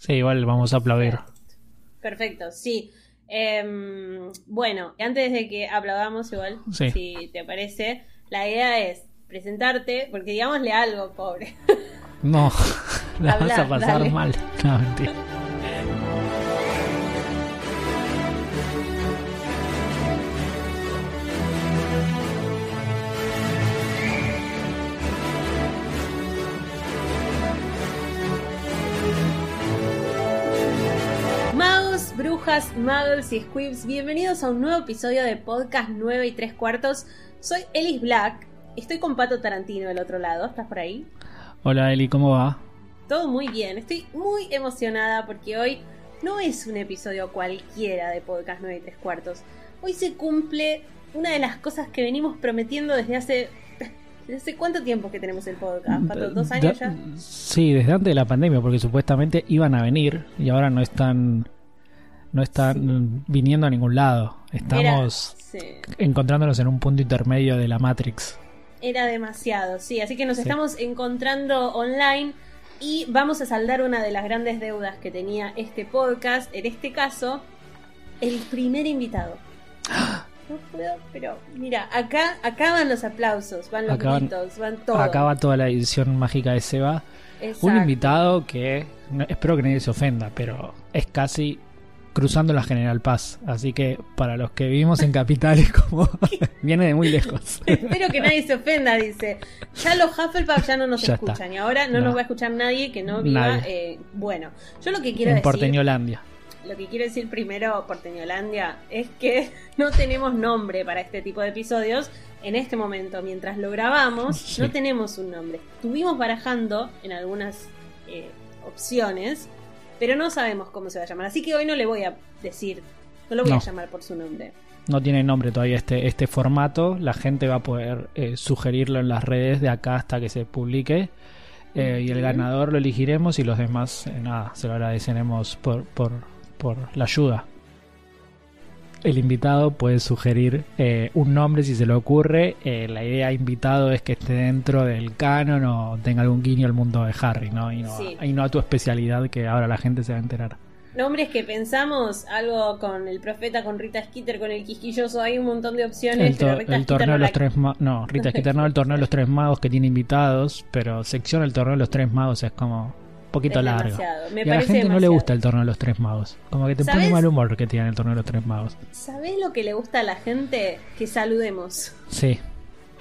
Sí, igual vamos a aplaudir. Perfecto, sí. Em, bueno, antes de que aplaudamos igual, Sí. si te parece, la idea es presentarte, porque digámosle algo, pobre. No, la vas a pasar dale. mal. No, mentira. Brujas, muggles y squibs, bienvenidos a un nuevo episodio de Podcast 9 y 3 cuartos. Soy Ellis Black, estoy con Pato Tarantino del otro lado, ¿estás por ahí? Hola Eli, ¿cómo va? Todo muy bien, estoy muy emocionada porque hoy no es un episodio cualquiera de Podcast 9 y 3 cuartos. Hoy se cumple una de las cosas que venimos prometiendo desde hace... ¿Desde hace cuánto tiempo que tenemos el podcast? Pato, ¿Dos años ya? Sí, desde antes de la pandemia, porque supuestamente iban a venir y ahora no están no están viniendo a ningún lado. Estamos Sí. encontrándonos en un punto intermedio de la Matrix. Era demasiado, sí. Así que nos Sí. estamos encontrando online y vamos a saldar una de las grandes deudas que tenía este podcast. En este caso, el primer invitado. No puedo, pero mira, acá, van los aplausos, van los gritos, van todo. Acaba toda la edición mágica de Seba. Exacto. Un invitado que espero que nadie se ofenda, pero es casi cruzando la General Paz. Así que para los que vivimos en capitales, como viene de muy lejos. Espero que nadie se ofenda, dice. Ya los Hufflepuff ya no nos Ya escuchan está. y ahora no, No. nos va a escuchar nadie que no viva. Eh, bueno, yo lo que quiero en decir. Porteñolandia. Lo que quiero decir primero, Porteñolandia, es que no tenemos nombre para este tipo de episodios. En este momento, mientras lo grabamos, Sí. no tenemos un nombre. Estuvimos barajando en algunas eh, opciones, pero no sabemos cómo se va a llamar. Así que hoy no le voy a decir, no lo voy a llamar por su nombre. No tiene nombre todavía este, este formato. La gente va a poder eh, sugerirlo en las redes de acá hasta que se publique. Eh, y el ganador lo elegiremos y los demás, eh, nada, se lo agradeceremos por, por, por la ayuda. El invitado puede sugerir eh, un nombre si se le ocurre. Eh, la idea invitado es que esté dentro del canon o tenga algún guiño al mundo de Harry, ¿no? Y no, Sí. y no a tu especialidad que ahora la gente se va a enterar. Nombres que pensamos, algo con el profeta, con Rita Skeeter, con el quisquilloso, hay un montón de opciones. El, to- pero Rita el Skeeter torneo no de la- los tres magos. No, Rita Skeeter no, el torneo de los tres magos que tiene invitados, pero sección el torneo de los tres magos es como poquito largo. Me y a la gente no le gusta el torneo de los tres magos. Como que te pone mal humor que tiene el torneo de los tres magos. ¿Sabés lo que le gusta a la gente? Que saludemos. Sí.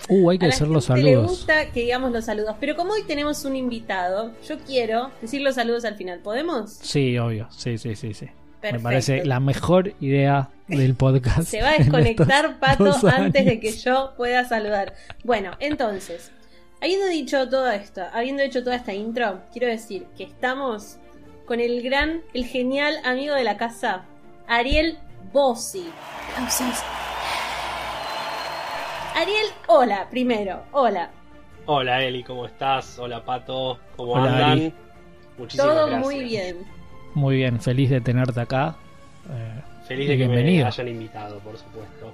Uh, hay que a hacer los gente saludos. gusta que digamos los saludos. Pero como hoy tenemos un invitado, yo quiero decir los saludos al final. ¿Podemos? Sí, obvio. Sí, sí, sí, sí. Me Perfecto. parece la mejor idea del podcast. Se va a desconectar Pato antes de que yo pueda saludar. Bueno, entonces, habiendo dicho todo esto, habiendo hecho toda esta intro, quiero decir que estamos con el gran, el genial amigo de la casa, Ariel Bossi. Aplausos. Ariel, hola, primero, hola. Hola Eli, ¿cómo estás? Hola Pato, ¿cómo Hola, andan? Ari. Muchísimas Todo gracias. muy bien. Muy bien, feliz de tenerte acá. Eh, Feliz de que bienvenido. me hayan invitado, por supuesto.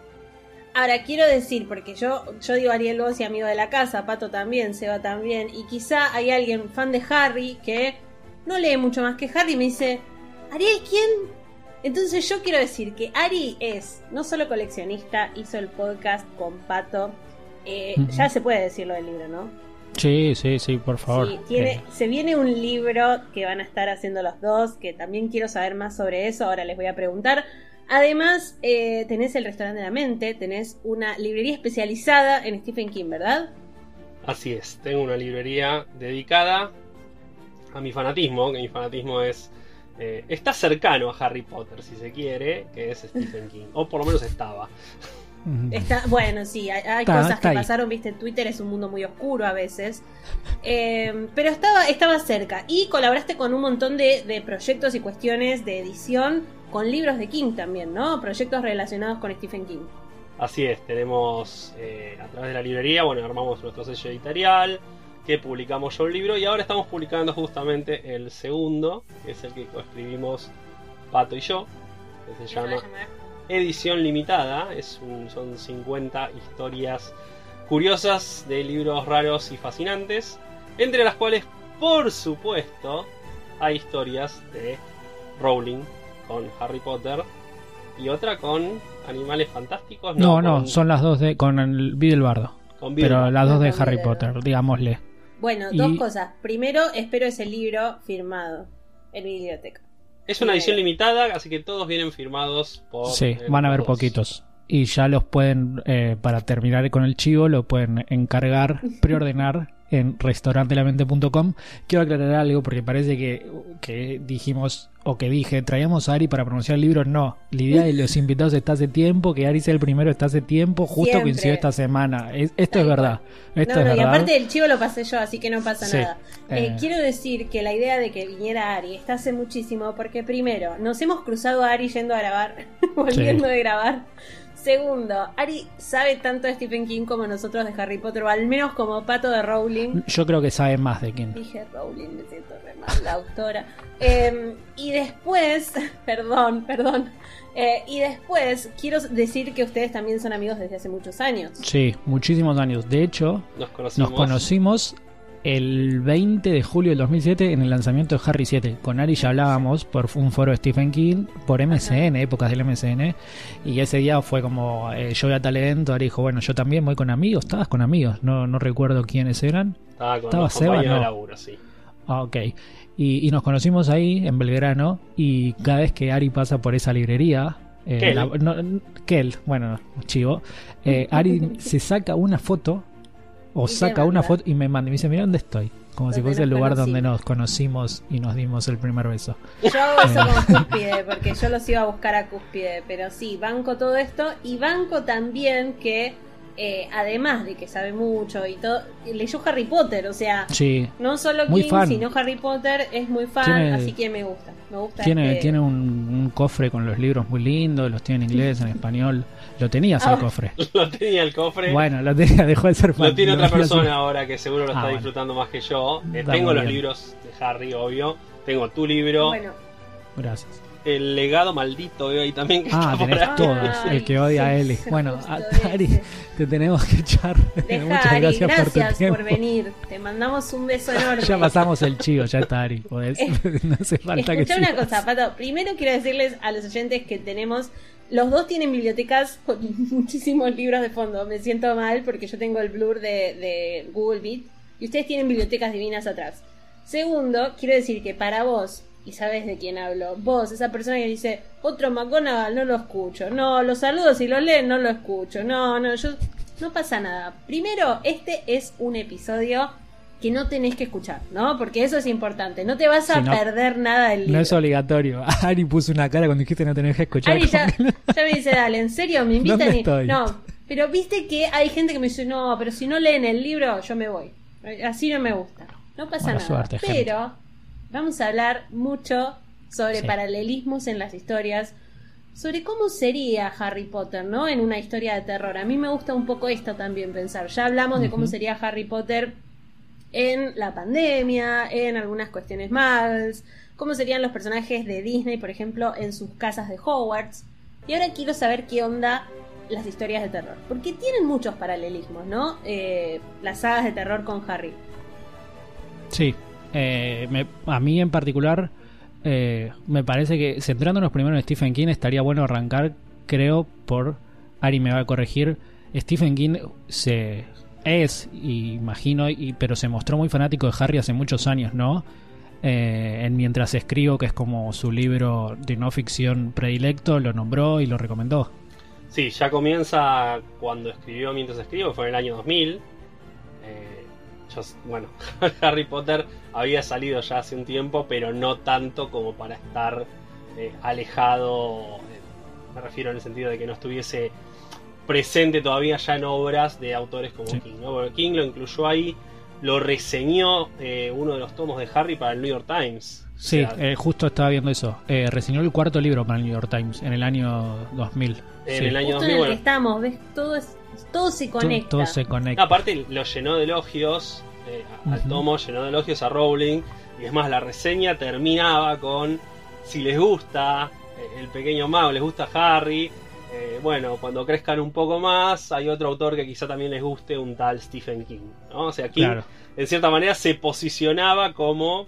Ahora quiero decir, porque yo, yo digo Ariel Bossi, amigo de la casa, Pato también, Seba también, y quizá hay alguien fan de Harry que no lee mucho más que Harry y me dice, Ariel, ¿quién? Entonces yo quiero decir que Ari es no solo coleccionista, hizo el podcast con Pato, eh, ya se puede decir lo del libro, ¿no? sí, sí, sí, por favor. Sí, tiene, Eh, se viene un libro que van a estar haciendo los dos, que también quiero saber más sobre eso, ahora les voy a preguntar. Además, eh, tenés el restaurante de la mente, tenés una librería especializada en Stephen King, ¿verdad? Así es, tengo una librería dedicada a mi fanatismo, que mi fanatismo es... eh, está cercano a Harry Potter, si se quiere, que es Stephen King. O por lo menos estaba. Está, bueno, sí, hay, hay Está- cosas está que ahí. pasaron, viste, Twitter es un mundo muy oscuro a veces. Eh, pero estaba, estaba cerca. Y colaboraste con un montón de, de proyectos y cuestiones de edición con libros de King también, ¿no? Proyectos relacionados con Stephen King. Así es, tenemos eh, a través de la librería, bueno, armamos nuestro sello editorial, que publicamos yo un libro y ahora estamos publicando justamente el segundo, que es el que escribimos Pato y yo, que se llama Edición Limitada, es un- son 50 historias curiosas de libros raros y fascinantes, entre las cuales, por supuesto, hay historias de Rowling con Harry Potter y otra con animales fantásticos. No, no, con- son las dos de con el Bardo. con Pero Bilbo. las dos de Harry Bidelbardo. Potter, digámosle. Bueno, Y- dos cosas. Primero, espero ese libro firmado en mi biblioteca. Es una edición limitada, así que todos vienen firmados por. Sí, eh, van a haber poquitos. Y ya los pueden, eh, para terminar con el chivo, lo pueden encargar, preordenar en restaurantelamente.com. Quiero aclarar algo porque parece que, que dijimos, o que dije, traíamos a Ari para pronunciar el libro. No, la idea de los invitados está hace tiempo, que Ari sea el primero está hace tiempo, justo Siempre. coincidió esta semana. Es- esto es verdad. Esto no, es no, y verdad. aparte el chivo lo pasé yo, así que no pasa Sí. nada. Eh, Eh. Quiero decir que la idea de que viniera Ari está hace muchísimo, porque primero, nos hemos cruzado a Ari yendo a grabar, volviendo Sí. de grabar. Segundo, Ari sabe tanto de Stephen King como nosotros de Harry Potter, o al menos como Pato de Rowling. Yo creo que sabe más de quién. Dije Rowling, me siento re mal, la autora. Eh, y después, perdón, perdón. Eh, y después, quiero decir que ustedes también son amigos desde hace muchos años. Sí, muchísimos años. De hecho, Nos conocimos. Nos conocimos el 20 de julio del 2007 en el lanzamiento de Harry 7. Con Ari ya hablábamos por un foro de Stephen King, por MSN, épocas del MSN. Y ese día fue como, eh, yo voy a tal evento, Ari dijo, bueno, yo también voy con amigos, estabas con amigos, no, no recuerdo quiénes eran. Estaba con Estaba Seba, compañeros de no. laburo, sí. Ah, ok. Y, y nos conocimos ahí en Belgrano y cada vez que Ari pasa por esa librería... eh, Kel. la- no, Kel, bueno, chivo. eh, Ari se saca una foto o saca una foto y me manda y me dice, mira dónde estoy. Como si fuese el lugar donde nos conocimos y nos dimos el primer beso. Yo hago eso con Cúspide, porque yo los iba a buscar a Cúspide, pero sí, banco todo esto y banco también que, eh, además de que sabe mucho y todo, leyó Harry Potter, o sea, Sí, no solo Muy King, fan. sino Harry Potter, es muy fan, Tiene- así que me gusta, me gusta. tiene, este- tiene un, un cofre con los libros muy lindo, los tiene en inglés, en español. Lo tenías Ah. el cofre. Lo tenía el cofre. Bueno, lo tenía, dejó de ser fan. Lo tiene otra persona ahora que seguro lo Ah, está bueno. disfrutando más que yo. Eh, tengo los bien. libros de Harry, obvio. Tengo tu libro. Bueno, Gracias. El legado maldito veo ahí también que Ah, está tenés todos. Ay, El que odia a Eli. Bueno, justo a- Ari, ese. te tenemos que echar. deja Muchas Ari, gracias, gracias, por tu tiempo. por venir, te mandamos un beso enorme. Ya pasamos el chivo, ya está Ari. podés- no hace falta que Escucha una sigas. cosa, Pato. Primero quiero decirles a los oyentes que tenemos. Los dos tienen bibliotecas con muchísimos libros de fondo. Me siento mal porque yo tengo el blur de, de Google Beat y ustedes tienen bibliotecas divinas atrás. Segundo, quiero decir que para vos, y sabes de quién hablo, vos, esa persona que dice, otro McGonagall, no lo escucho. No, los saludos y lo leen, no lo escucho. No, no, yo. No pasa nada. Primero, este es un episodio que no tenés que escuchar, ¿no? Porque eso es importante. No te vas a no- perder nada del libro. No es obligatorio. Ari puso una cara cuando dijiste no tenés que escuchar. Ari ya, que- ya me dice, dale, ¿en serio? ¿Me invitan? ¿Dónde y- estoy? No, pero viste que hay gente que me dice, no, pero si no leen el libro, yo me voy. Así no me gusta. No pasa Buena nada. suerte, pero vamos a hablar mucho sobre Sí. paralelismos en las historias, sobre cómo sería Harry Potter, ¿no? En una historia de terror. A mí me gusta un poco esto también pensar. Ya hablamos de cómo sería Harry Potter en la pandemia, en algunas cuestiones más, cómo serían los personajes de Disney, por ejemplo, en sus casas de Hogwarts. Y ahora quiero saber qué onda las historias de terror, porque tienen muchos paralelismos, ¿no? Eh, las sagas de terror con Harry. Sí, eh, me- a mí en particular eh, me parece que centrándonos primero en Stephen King estaría bueno arrancar, creo, por Ari me va a corregir. Stephen King se es, imagino, y, pero se mostró muy fanático de Harry hace muchos años, ¿no? Eh, en Mientras escribo, que es como su libro de no ficción predilecto, lo nombró y lo recomendó. Sí, ya comienza cuando escribió Mientras escribo, fue en el año 2000. Eh, yo- bueno, Harry Potter había salido ya hace un tiempo, pero no tanto como para estar eh, alejado. eh, me refiero en el sentido de que no estuviese presente todavía ya en obras de autores como Sí. King. ¿no? Porque King lo incluyó ahí, lo reseñó eh, uno de los tomos de Harry para el New York Times. O Sí, sea, eh, justo estaba viendo eso. Eh, reseñó el cuarto libro para el New York Times en el año 2000. En Sí. el año Justo 2000, en el bueno. que estamos, ¿ves? Todo, es, todo se conecta. todo se conecta. No, aparte lo llenó de elogios, eh, al tomo llenó de elogios a Rowling. Y es más, la reseña terminaba con, si les gusta eh, el pequeño mago, les gusta Harry, eh, bueno, cuando crezcan un poco más, hay otro autor que quizá también les guste, un tal Stephen King. ¿no? O sea, King Claro. en cierta manera se posicionaba como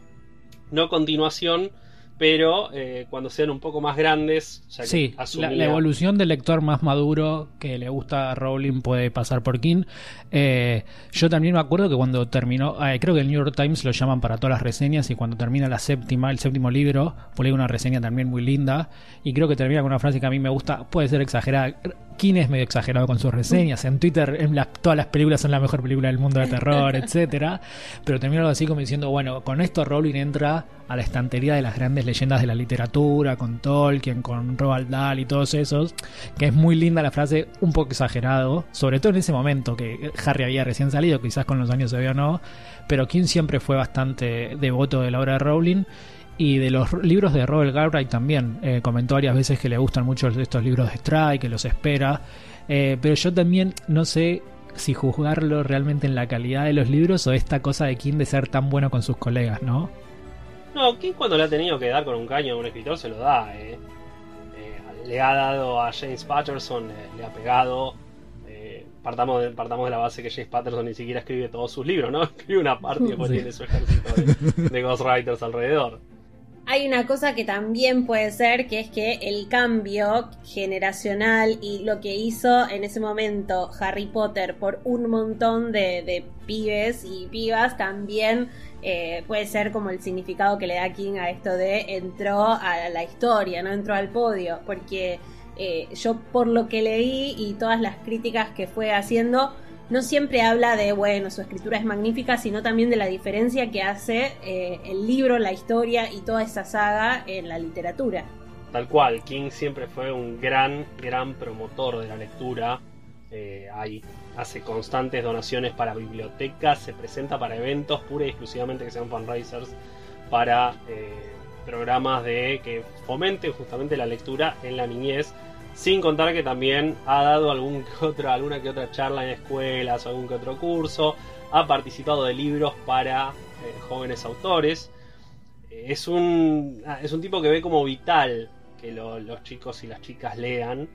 no continuación, pero eh, cuando sean un poco más grandes, ya que Sí, la, la evolución del lector más maduro que le gusta a Rowling puede pasar por King. Eh, yo también me acuerdo que cuando terminó, eh, creo que el New York Times lo llaman para todas las reseñas y cuando termina la séptima, el séptimo libro, publica una reseña también muy linda y creo que termina con una frase que a mí me gusta, puede ser exagerada. King es medio exagerado con sus reseñas. En Twitter en las- todas las películas son la mejor película del mundo de terror, etcétera. Pero termina algo así como diciendo, bueno, con esto Rowling entra a la estantería de las grandes leyendas de la literatura, con Tolkien, con Roald Dahl y todos esos, que es muy linda la frase, un poco exagerado, sobre todo en ese momento que Harry había recién salido, quizás con los años se ve o no, pero King siempre fue bastante devoto de la obra de Rowling. Y de los libros de Robert Galbraith también. Eh, comentó varias veces que le gustan mucho estos libros de Strike, que los espera. Eh, pero yo también no sé si juzgarlo realmente en la calidad de los libros o esta cosa de King de ser tan bueno con sus colegas, ¿no? No, King cuando le ha tenido que dar con un caño a un escritor se lo da, eh. Eh, le ha dado a James Patterson, eh, le ha pegado. eh, partamos, de, partamos de la base que James Patterson ni siquiera escribe todos sus libros, ¿no? Escribe una parte y después Sí. tiene su ejército de, de ghostwriters alrededor. Hay una cosa que también puede ser, que es que el cambio generacional y lo que hizo en ese momento Harry Potter por un montón de, de pibes y pibas también eh, puede ser como el significado que le da King a esto de entró a la historia, no entró al podio, porque eh, yo por lo que leí y todas las críticas que fue haciendo, no siempre habla de, bueno, su escritura es magnífica, sino también de la diferencia que hace eh, el libro, la historia y toda esa saga en la literatura. Tal cual, King siempre fue un gran, gran promotor de la lectura. Hay, hace constantes donaciones para bibliotecas, se presenta para eventos pura y exclusivamente que sean fundraisers para eh, programas de que fomenten justamente la lectura en la niñez. Sin contar que también ha dado algún que otra, alguna que otra charla en escuelas algún que otro curso. Ha participado de libros para eh, jóvenes autores. Eh, Es un, ah, es un tipo que ve como vital que lo- los chicos y las chicas lean.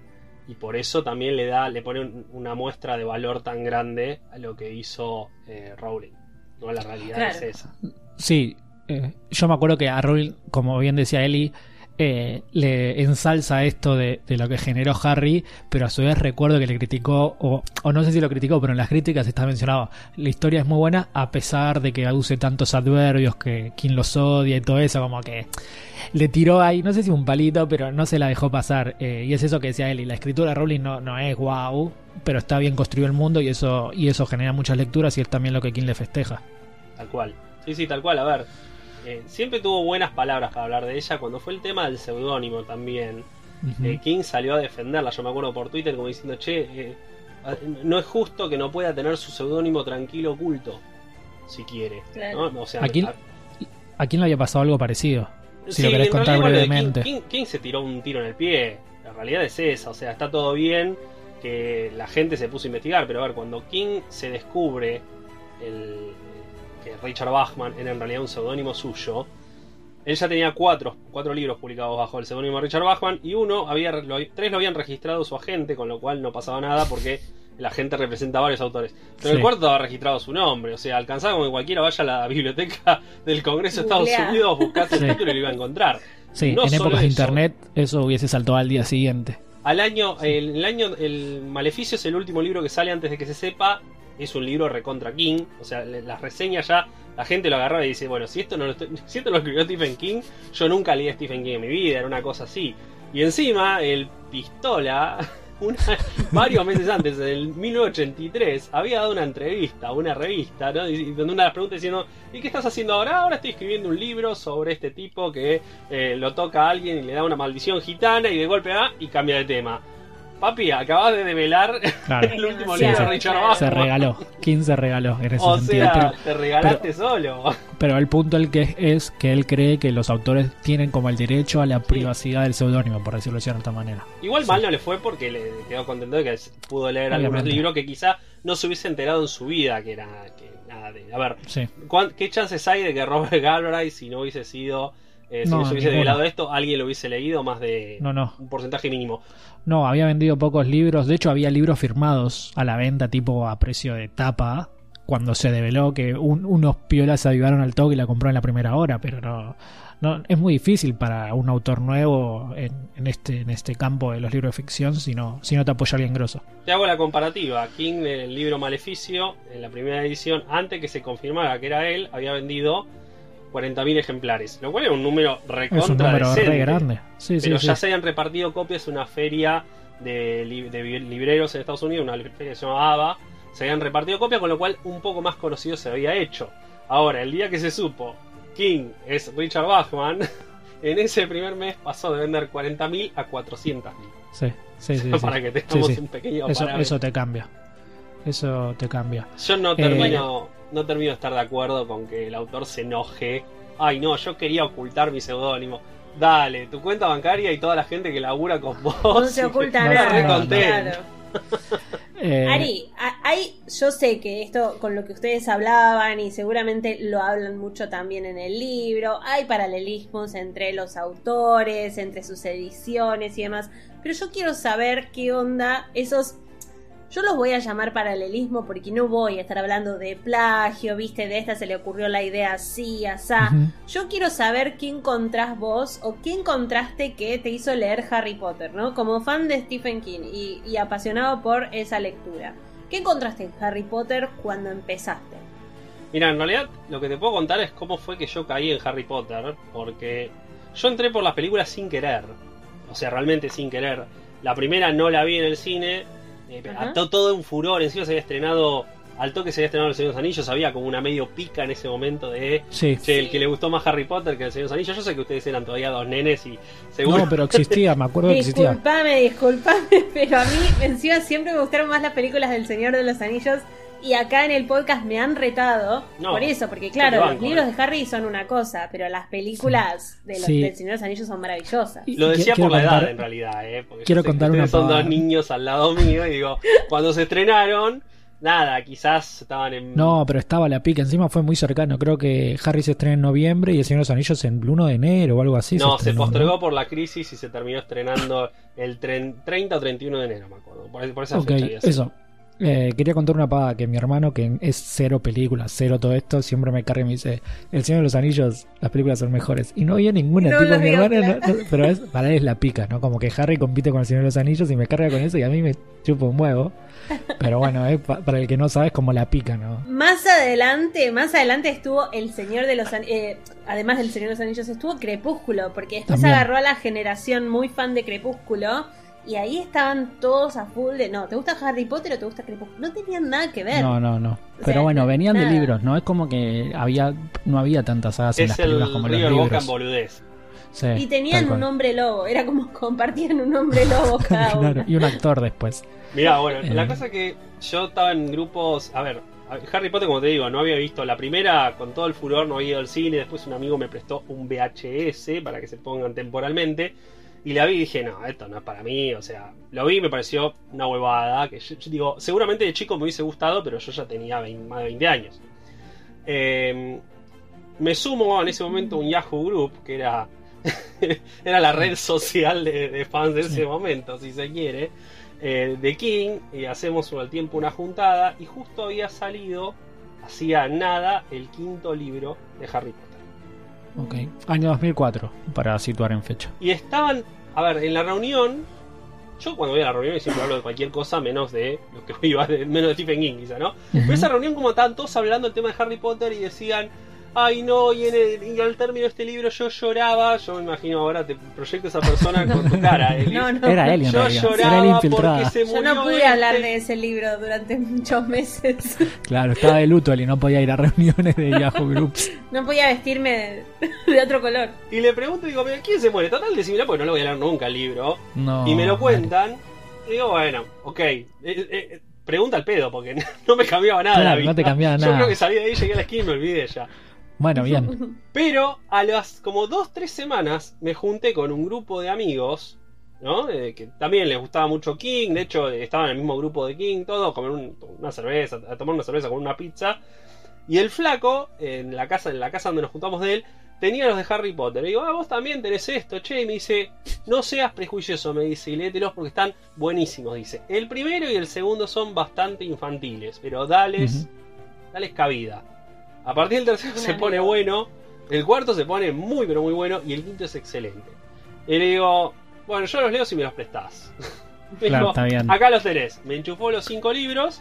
Y por eso también le da, le pone un- una muestra de valor tan grande a lo que hizo eh, Rowling. ¿no? La realidad Claro. es esa. Sí, eh, yo me acuerdo que a Rowling, como bien decía Eli, eh, le ensalza esto de, lo que generó Harry, pero a su vez recuerdo que le criticó, o, o no sé si lo criticó, pero en las críticas está mencionado, la historia es muy buena a pesar de que use tantos adverbios, que quien los odia y todo eso, como que le tiró ahí, no sé si un palito, pero no se la dejó pasar. eh, y es eso que decía Eli, la escritura de Rowling no, no es wow, pero está bien construido el mundo y eso, y eso genera muchas lecturas y es también lo que King le festeja. Tal cual. Sí, sí, tal cual. A ver, eh, siempre tuvo buenas palabras para hablar de ella. Cuando fue el tema del seudónimo también, eh, King salió a defenderla. Yo me acuerdo por Twitter como diciendo, che, eh, no es justo que no pueda tener su seudónimo tranquilo oculto, si quiere. Claro. ¿no? O sea, ¿A quién? ¿A quién le había pasado algo parecido? Si lo querés contar realidad, bueno, brevemente. King, King- King se tiró un tiro en el pie. La realidad es esa. O sea, está todo bien que la gente se puso a investigar. Pero a ver, cuando King se descubre el, que Richard Bachman era en realidad un seudónimo suyo, él ya tenía cuatro, cuatro libros publicados bajo el seudónimo de Richard Bachman y uno había lo- tres lo habían registrado su agente, con lo cual no pasaba nada porque el agente representa a varios autores. Pero Sí. el cuarto estaba registrado su nombre, o sea, alcanzaba como que cualquiera vaya a la biblioteca del Congreso de Estados. Unidos, buscase Sí. el título y lo iba a encontrar. Sí, no en épocas de internet eso hubiese saltado al día siguiente. Al año, el, el año, el Maleficio es el último libro que sale antes de que se sepa. Es un libro recontra King. O sea, las reseñas ya, la gente lo agarraba y dice, bueno, si esto no lo, estoy- si esto lo escribió Stephen King, yo nunca leí a Stephen King en mi vida, era una cosa así. Y encima, el Pistola, varios meses antes, en el 1983, había dado una entrevista a una revista, donde una de las preguntas diciendo, ¿y qué estás haciendo ahora? Ahora estoy escribiendo un libro sobre este tipo que eh, lo toca a alguien y le da una maldición gitana y de golpe va y cambia de tema. Papi, acabas de develar Claro. el último Sí, libro de Richard. Bachman. Se regaló. King se regaló en ese O sentido. sea, pero, te regalaste solo. pero el punto el que es que él cree que los autores tienen como el derecho a la privacidad del seudónimo, por decirlo de cierta manera. Igual Sí. mal no le fue porque le quedó contento de que pudo leer algunos Obviamente. libros que quizá no se hubiese enterado en su vida, que era que nada de... A ver, Sí. ¿cuán- ¿qué chances hay de que Robert Galbraith, si no hubiese sido... eh, si No, se hubiese revelado esto, alguien lo hubiese leído más de No, no. un porcentaje mínimo. No, había vendido pocos libros. De hecho, había libros firmados a la venta, tipo a precio de tapa, cuando se develó que un- unos piolas se avivaron al toque y la compró en la primera hora, pero no, no es muy difícil para un autor nuevo en, en este en este campo de los libros de ficción si no, si no te apoya alguien grosso. Te hago la comparativa. King, el libro Maleficio, en la primera edición, antes que se confirmara que era él, había vendido 40.000 ejemplares. Lo cual es un número recontra Es un número re grande. Sí, Pero sí. ya se habían repartido copias en una feria de, li- de bi- libreros en Estados Unidos, una feria que se llama ABA. Se habían repartido copias, con lo cual un poco más conocido se había hecho. Ahora, el día que se supo King es Richard Bachman, en ese primer mes pasó de vender 40.000 a 400.000. Sí, sí, sí. Para que tengamos un pequeño Eso, eso te cambia. Eso te cambia. Yo no Eh, termino, no termino de estar de acuerdo con que el autor se enoje. Ay, no, yo quería ocultar mi seudónimo. Dale, tu cuenta bancaria y toda la gente que labura con vos. No se oculta No, nada. claro. Eh, Ari, hay, yo sé que esto con lo que ustedes hablaban y seguramente lo hablan mucho también en el libro, hay paralelismos entre los autores, entre sus ediciones y demás, pero yo quiero saber qué onda esos... Yo los voy a llamar paralelismo porque no voy a estar hablando de plagio, viste, de esta se le ocurrió la idea así, asá. ujú. Yo quiero saber qué encontrás vos o qué encontraste que te hizo leer Harry Potter, ¿no? Como fan de Stephen King y, y apasionado por esa lectura. ¿Qué encontraste en Harry Potter cuando empezaste? Mira, en realidad lo que te puedo contar es cómo fue que yo caí en Harry Potter. Porque yo entré por las películas sin querer. O sea, realmente sin querer. La primera no la vi en el cine. Eh, ató todo un furor. Encima se había estrenado. Al toque se había estrenado El Señor de los Anillos. Había como una medio pica en ese momento de. Sí. Che, el que le gustó más Harry Potter que El Señor de los Anillos. Yo sé que ustedes eran todavía dos nenes y seguro. No, pero existía, me acuerdo que existía. Disculpame, disculpame, pero a mí encima siempre me gustaron más las películas del Señor de los Anillos y acá en el podcast me han retado No, por eso, porque claro, los libros eh. de Harry son una cosa, pero las películas de los, Sí. del Señor de los Anillos son maravillosas. Y- Lo decía quiero por la contar- edad en realidad, ¿eh? Porque quiero contar una son dos niños al lado mío y digo, cuando se estrenaron, nada, quizás estaban en. No, pero estaba la pica, encima fue muy cercano. Creo que Harry se estrena en noviembre y El Señor de los Anillos en el 1 de enero o algo así. No, se estrenó, postergó ¿no? por la crisis y se terminó estrenando el tren- 30 o 31 de enero, me acuerdo. Por, por esa Ok, fecha. sido. Eh, quería contar una pavada que mi hermano, que es cero películas, cero todo esto, siempre me carga y me dice: El Señor de los Anillos, las películas son mejores. Y no había ninguna, No tipo, mi hermano, no- claro. no- pero es, para él es la pica, ¿no? Como que Harry compite con El Señor de los Anillos y me carga con eso y a mí me chupa un huevo. Pero bueno, eh, pa- para el que no sabe es como la pica, ¿no? Más adelante, más adelante estuvo El Señor de los Anillos, además del Señor de los Anillos, estuvo Crepúsculo, porque después También. agarró a la generación muy fan de Crepúsculo y ahí estaban todos a full de, no, ¿te gusta Harry Potter o te gusta Crepúsculo? No tenían nada que ver. No, no, no. O Pero sea, bueno, venían de nada. libros, ¿no? Es como que había no había tantas sagas en Es las el películas como en los en libros. boludez. Sí, Y tenían un hombre lobo, era como compartían un hombre lobo cada uno. Claro, y un actor después. Mirá, bueno, Eh. la cosa que yo estaba en grupos. A ver, Harry Potter, como te digo, no había visto la primera con todo el furor, no había ido al cine. Después un amigo me prestó un VHS para que se pongan temporalmente. Y la vi y dije, no, esto no es para mí. O sea, lo vi y me pareció una huevada. Que yo, yo digo, seguramente de chico me hubiese gustado, pero yo ya tenía 20 más de 20 años. Eh, me sumo en ese momento a un Yahoo Group, que era, era la red social de, de fans de ese momento, si se quiere, eh, de King, y hacemos al tiempo una juntada, y justo había salido, hacía nada, el quinto libro de Harry Potter. Ok. Año 2004, para situar en fecha. Y estaban, a ver, en la reunión, yo cuando voy a la reunión siempre hablo de cualquier cosa menos de lo que iba, menos de Stephen King, quizá, ¿no? Pero esa reunión como estaban todos hablando del tema de Harry Potter y decían, ay no, y, en el- y al término de este libro yo lloraba, yo me imagino ahora te proyecto a esa persona con tu cara, Eli. No, no. Era él en Yo realidad. Era lloraba porque se Yo murió no pude este. hablar de ese libro durante muchos meses. Claro, estaba de luto y no podía ir a reuniones de Yahoo Groups. No podía vestirme de, de otro color. Y le pregunto, digo, "Pero ¿quién se muere? Total, decímelo porque no lo voy a leer nunca el libro. No, y me lo vale. cuentan. Y digo, bueno, ok. Eh, eh, pregunta al pedo porque no me cambiaba nada la Claro, vida. no te cambiaba Yo nada. creo que salí de ahí, llegué a la esquina y me olvidé ya. Bueno, bien. Pero a las como dos, tres semanas me junté con un grupo de amigos, ¿no? Eh, que también les gustaba mucho King, de hecho eh, estaban en el mismo grupo de King, todo, a comer un- una cerveza, a tomar una cerveza con una pizza. Y el flaco, en la casa, en la casa donde nos juntamos de él, tenía los de Harry Potter. Y digo, ah, vos también tenés esto, che. Y me dice, no seas prejuicioso, me dice, y léetelos porque están buenísimos, dice. El primero y el segundo son bastante infantiles, pero dales Ujú. dales cabida. A partir del tercero se pone bueno, el cuarto se pone muy pero muy bueno y el quinto es excelente. Y le digo, bueno, yo los leo si me los prestás. Me Claro, dijo, está bien. Acá los tenés. Me enchufó los cinco libros.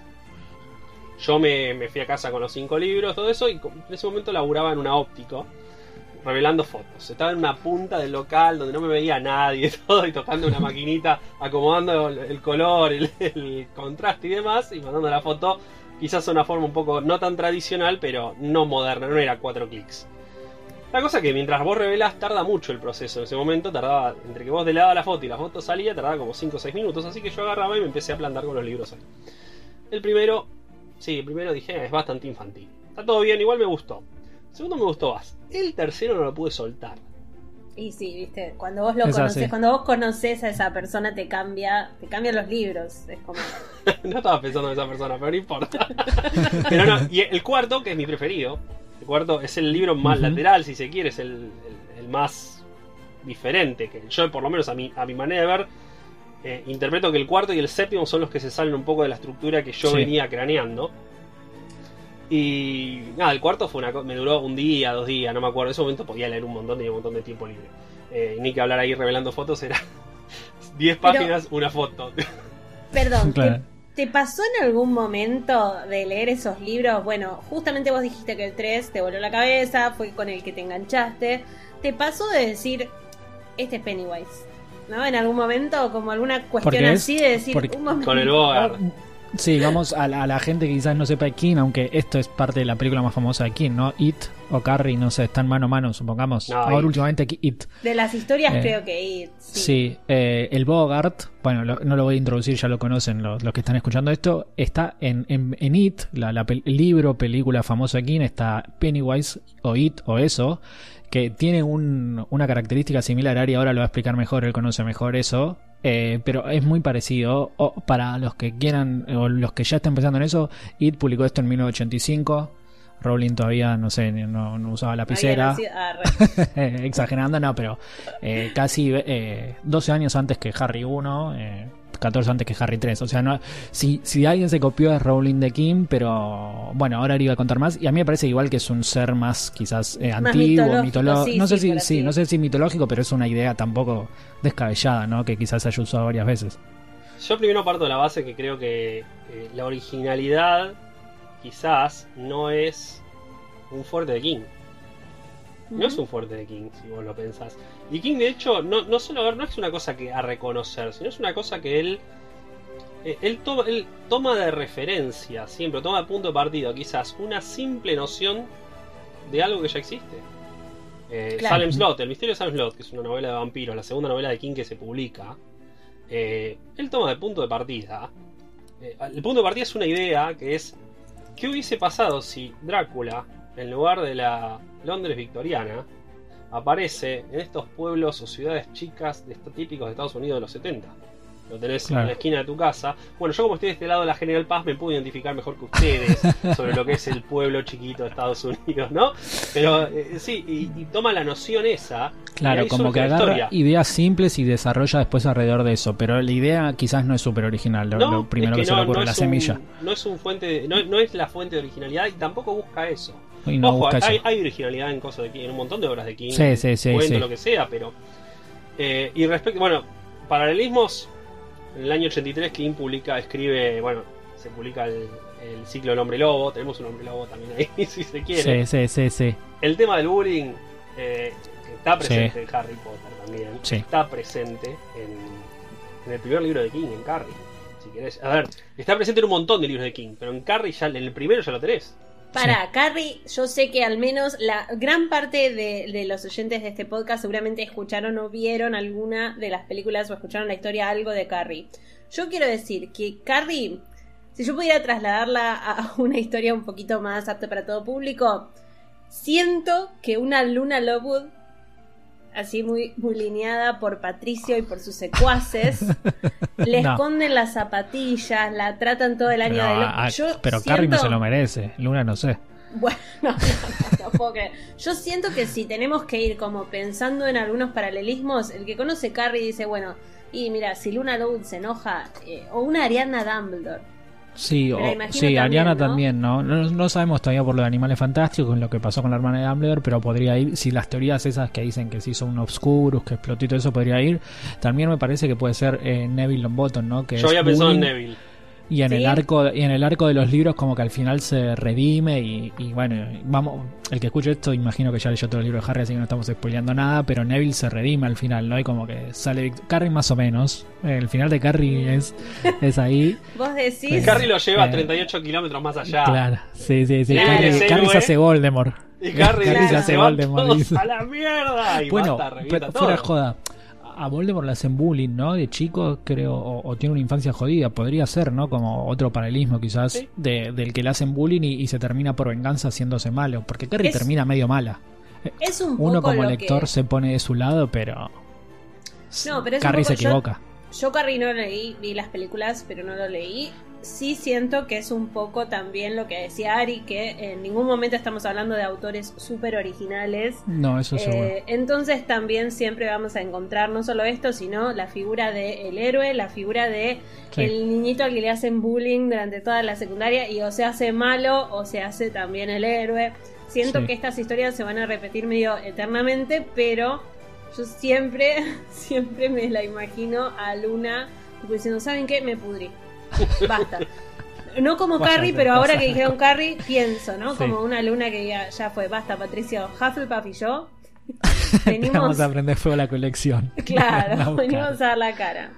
Yo me, me fui a casa con los cinco libros, todo eso, y en ese momento laburaba en una óptico, revelando fotos. Estaba en una punta del local donde no me veía nadie, todo, y tocando una maquinita, acomodando el, el color, el, el contraste y demás, y mandando la foto, quizás una forma un poco no tan tradicional, pero no moderna, no era cuatro clics. La cosa que mientras vos revelás tarda mucho el proceso. En ese momento tardaba, entre que vos delabas la foto y la foto salía, tardaba como 5 o 6 minutos. Así que yo agarraba y me empecé a plantar con los libros ahí. El primero, sí, el primero dije, "Eh, es bastante infantil. Está todo bien, igual me gustó. El segundo me gustó más. El tercero no lo pude soltar. Y sí, viste, cuando vos lo Es conoces, así. cuando vos conoces a esa persona te cambia, te cambian los libros. Es como. no estaba pensando en esa persona, pero no importa. pero no, y el cuarto, que es mi preferido. El cuarto es el libro más lateral, si se quiere, es el, el- el más diferente. Que yo, por lo menos a mi, a mi manera de ver, eh, interpreto que el cuarto y el séptimo son los que se salen un poco de la estructura que yo Sí. venía craneando. Y nada, el cuarto fue una me duró un día, dos días, no me acuerdo. En ese momento podía leer un montón, tenía un montón de tiempo libre. Eh, ni que hablar ahí revelando fotos, era 10 Pero- páginas, una foto. Perdón, Claro. ¿te, te pasó en algún momento de leer esos libros? Bueno, justamente vos dijiste que el 3 te voló la cabeza, fue con el que te enganchaste. ¿Te pasó de decir, este es Pennywise? ¿No? En algún momento, como alguna cuestión así de decir, porque- un momento. Con el Bogart. Sí, vamos a la, a la gente que quizás no sepa de King, aunque esto es parte de la película más famosa de King, ¿no? It o Carrie, no sé, están mano a mano, supongamos. No, Ahora It. últimamente It. De las historias Eh, creo que It, sí. Sí, eh, el Bogart, bueno, lo- no lo voy a introducir, ya lo conocen los, los que están escuchando esto, está en, en, en It, la, la pel- el libro, película famosa de King, está Pennywise o It o eso, que tiene un- una característica similar, Ari ahora lo va a explicar mejor, él conoce mejor eso, eh, pero es muy parecido, o para los que quieran, o los que ya estén pensando en eso, It publicó esto en 1985. Rowling todavía, no sé, no, no usaba lapicera. ah, Exagerando, no, pero eh, casi eh, 12 años antes que Harry 1, eh, 14 antes que Harry 3. O sea, no, si, si alguien se copió es Rowling de Kim, pero bueno, ahora iba a contar más. Y a mí me parece igual que es un ser más quizás eh, Más antiguo, mitológico, sí, no, sé sí, si, sí, no sé si mitológico, pero es una idea tampoco descabellada, ¿no? Que quizás haya usado varias veces. Yo primero parto de la base que creo que eh, la originalidad quizás no es un fuerte de King. No es un fuerte de King, si vos lo pensás. Y King, de hecho, no, no solo a ver, no es una cosa que a reconocer, sino es una cosa que él. eh, Él toma, él toma de referencia, siempre, toma de punto de partida, quizás una simple noción de algo que ya existe. Eh, Claro. Salem Slot, El misterio de Salem Slot, que es una novela de vampiros, la segunda novela de King que se publica. eh, él toma de punto de partida. eh, el punto de partida es una idea que es: ¿qué hubiese pasado si Drácula, en lugar de la Londres victoriana, aparece en estos pueblos o ciudades chicas de estos típicos de Estados Unidos de los 70? Lo tenés Claro. en la esquina de tu casa. Bueno, yo como estoy de este lado de la General Paz me puedo identificar mejor que ustedes sobre lo que es el pueblo chiquito de Estados Unidos, ¿no? Pero eh, sí, y, y toma la noción esa. Claro, como que agarra ideas simples y desarrolla después alrededor de eso. Pero la idea quizás no es súper original. Lo, lo primero es que, se le ocurre no es la semilla. un- no es un fuente, de- no es la fuente de originalidad y tampoco busca eso. Y no Ojo, hay, hay originalidad en cosas de King, en un montón de obras de King, Sí, sí, sí, cuento, sí. lo que sea, pero eh, y respecto, bueno, paralelismos. En el año 83 King publica, escribe, bueno, se publica el, el ciclo del hombre lobo. Tenemos un hombre lobo también ahí, si se quiere. Sí, sí, sí, sí. El tema del bullying eh, está presente Sí. en Harry Potter también. Sí. Está presente en, en el primer libro de King, en Carrie. Si querés. A ver, está presente en un montón de libros de King, pero en Carrie ya en el primero ya lo tenés. Para, Carrie, yo sé que al menos la gran parte de, de los oyentes de este podcast seguramente escucharon o vieron alguna de las películas o escucharon la historia algo de Carrie. Yo quiero decir que Carrie, si yo pudiera trasladarla a una historia un poquito más apta para todo público, siento que una Luna Lovewood, así muy, muy lineada por Patricio y por sus secuaces, le No. esconden las zapatillas, la tratan todo el año Pero, de lo- a- a- Yo pero Carrie no siento- se lo merece. Luna no sé. bueno, no, no, no, no puedo creer. Yo siento que si tenemos que ir como pensando en algunos paralelismos, el que conoce Carrie dice, bueno, y mira, si Luna Lovegood se enoja, eh, o una Ariana Dumbledore, Sí, o- sí, también, Ariana ¿no? también, ¿no? ¿no? No sabemos todavía por lo de Animales Fantásticos, lo que pasó con la hermana de Dumbledore, pero podría ir, si las teorías esas que dicen que se hizo un Obscurus, que explotó y todo eso podría ir, también me parece que puede ser eh, Neville Longbottom, ¿no? Que Yo es había pensado en Neville. Y en Sí. el arco y en el arco de los libros como que al final se redime y, y bueno, vamos, el que escuche esto imagino que ya leyó todo el libro de Harry, así que no estamos spoileando nada, pero Neville se redime al final, ¿no? Y como que sale Carrie más o menos. El final de Carrie es, es ahí. Vos decís. Sí. Carrie lo lleva Eh, 38 kilómetros más allá. Claro, sí, sí, sí. Carrie, se hace Voldemort. Y Harry Claro. dice, se se van Voldemort, todos a la mierda. Y Bueno, mata, revienta pero todo. fuera de joda. A Voldemort le hacen bullying, ¿no? De chico, creo, o, o tiene una infancia jodida. Podría ser, ¿no? Como otro paralelismo, quizás, Sí. de- del que le hacen bullying y, y se termina por venganza haciéndose malo. Porque Carrie Es- termina medio mala. Es un Uno poco como lector que- se pone de su lado, pero. No, Carrie se poco- yo- equivoca. Yo Carrie no lo leí, vi las películas, pero no lo leí. Sí siento que es un poco también lo que decía Ari, que en ningún momento estamos hablando de autores súper originales. No, eso seguro. Eh, entonces también siempre vamos a encontrar no solo esto, sino la figura del héroe, la figura de Sí. el niñito al que le hacen bullying durante toda la secundaria y o se hace malo o se hace también el héroe. Siento Sí. que estas historias se van a repetir medio eternamente, pero yo siempre, siempre me la imagino a Luna diciendo, ¿saben qué? Me pudrí. Basta. No como Váyase, Carrie, pero ahora que dijeron Carrie, pienso, ¿no? Sí. Como una luna que ya, ya fue. Basta, Patricio. Hufflepuff y yo. Te Venimos. Vamos a aprender fuego a la colección. Claro, venimos a dar la cara.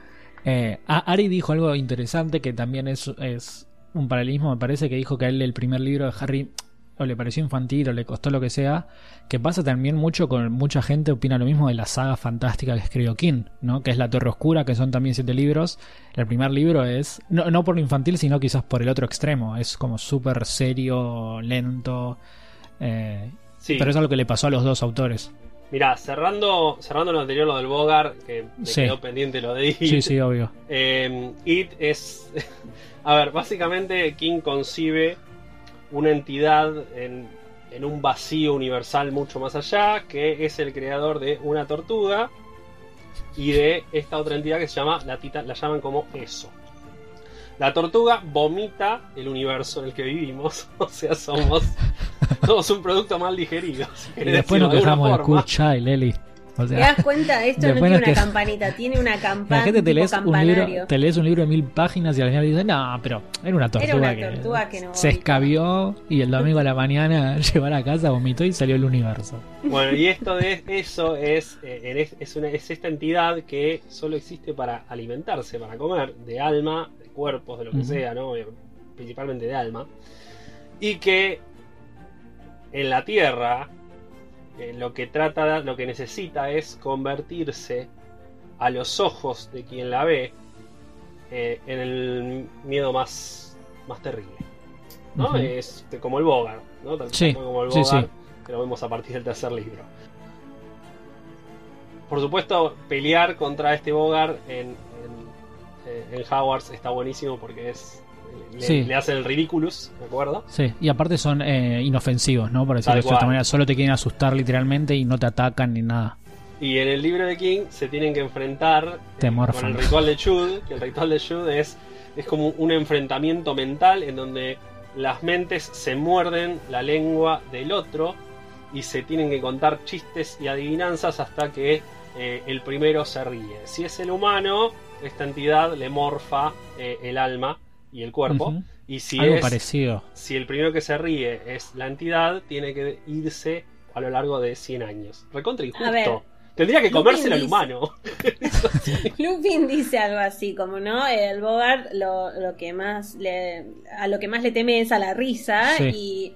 Eh, Ari dijo algo interesante que también es, es un paralelismo. Me parece que dijo que a él el primer libro de Harry o le pareció infantil o le costó lo que sea. Que pasa también mucho con mucha gente opina lo mismo de la saga fantástica que escribió King, ¿no? Que es La Torre Oscura, que son también siete libros. El primer libro es, no, no por lo infantil, sino quizás por el otro extremo. Es como súper serio, lento. eh, Sí. Pero es algo que le pasó a los dos autores. Mirá, cerrando, cerrando lo anterior, lo del Bogar, que me Sí. quedó pendiente lo de It. Sí, sí, obvio. Eh, It es. A ver, básicamente King concibe una entidad en, en un vacío universal mucho más allá, que es el creador de una tortuga y de esta otra entidad que se llama, la, tita, la llaman como eso. La tortuga vomita el universo en el que vivimos, o sea, somos, somos un producto mal digerido. si Y después nos quejamos de. Kurt Child, Eli. O ¿Te das cuenta? Esto no tiene una que- campanita, tiene una campana. La gente te lees, un libro, te lees un libro de mil páginas y al final dices, no, pero era una tortuga, una que, tortuga que no se vomita". escabió y el domingo a la mañana llegó a la casa, vomitó y salió el universo. Bueno, y esto de eso es, eh, es, es una, es esta entidad que solo existe para alimentarse, para comer, de alma, de cuerpos, de lo que sea, ¿no? Principalmente de alma. Y que en la Tierra eh, lo que trata, lo que necesita es convertirse a los ojos de quien la ve eh, en el miedo más, más terrible. ¿no? Es como el Bogart, ¿no? Tal- Sí, como el Bogart, sí. que lo vemos a partir del tercer libro. Por supuesto, pelear contra este Bogart en, en, eh, en Hogwarts está buenísimo porque es le, Sí. le hacen el ridiculous, ¿de acuerdo? Sí, y aparte son eh, inofensivos, ¿no? Por decirlo de cierta manera, solo te quieren asustar literalmente y no te atacan ni nada. Y en el libro de King se tienen que enfrentar eh, con el ritual de Chud, que el ritual de Chud es, es como un enfrentamiento mental en donde las mentes se muerden la lengua del otro y se tienen que contar chistes y adivinanzas hasta que eh, el primero se ríe. Si es el humano, esta entidad le morfa eh, el alma y el cuerpo. Y si Algo es parecido. si el primero que se ríe es la entidad, tiene que irse a lo largo de 100 años. Recontra injusto. A ver, Tendría que comérselo al humano. Lupin dice algo así, como no, el Bogart lo, lo que más le, a lo que más le teme es a la risa Sí. y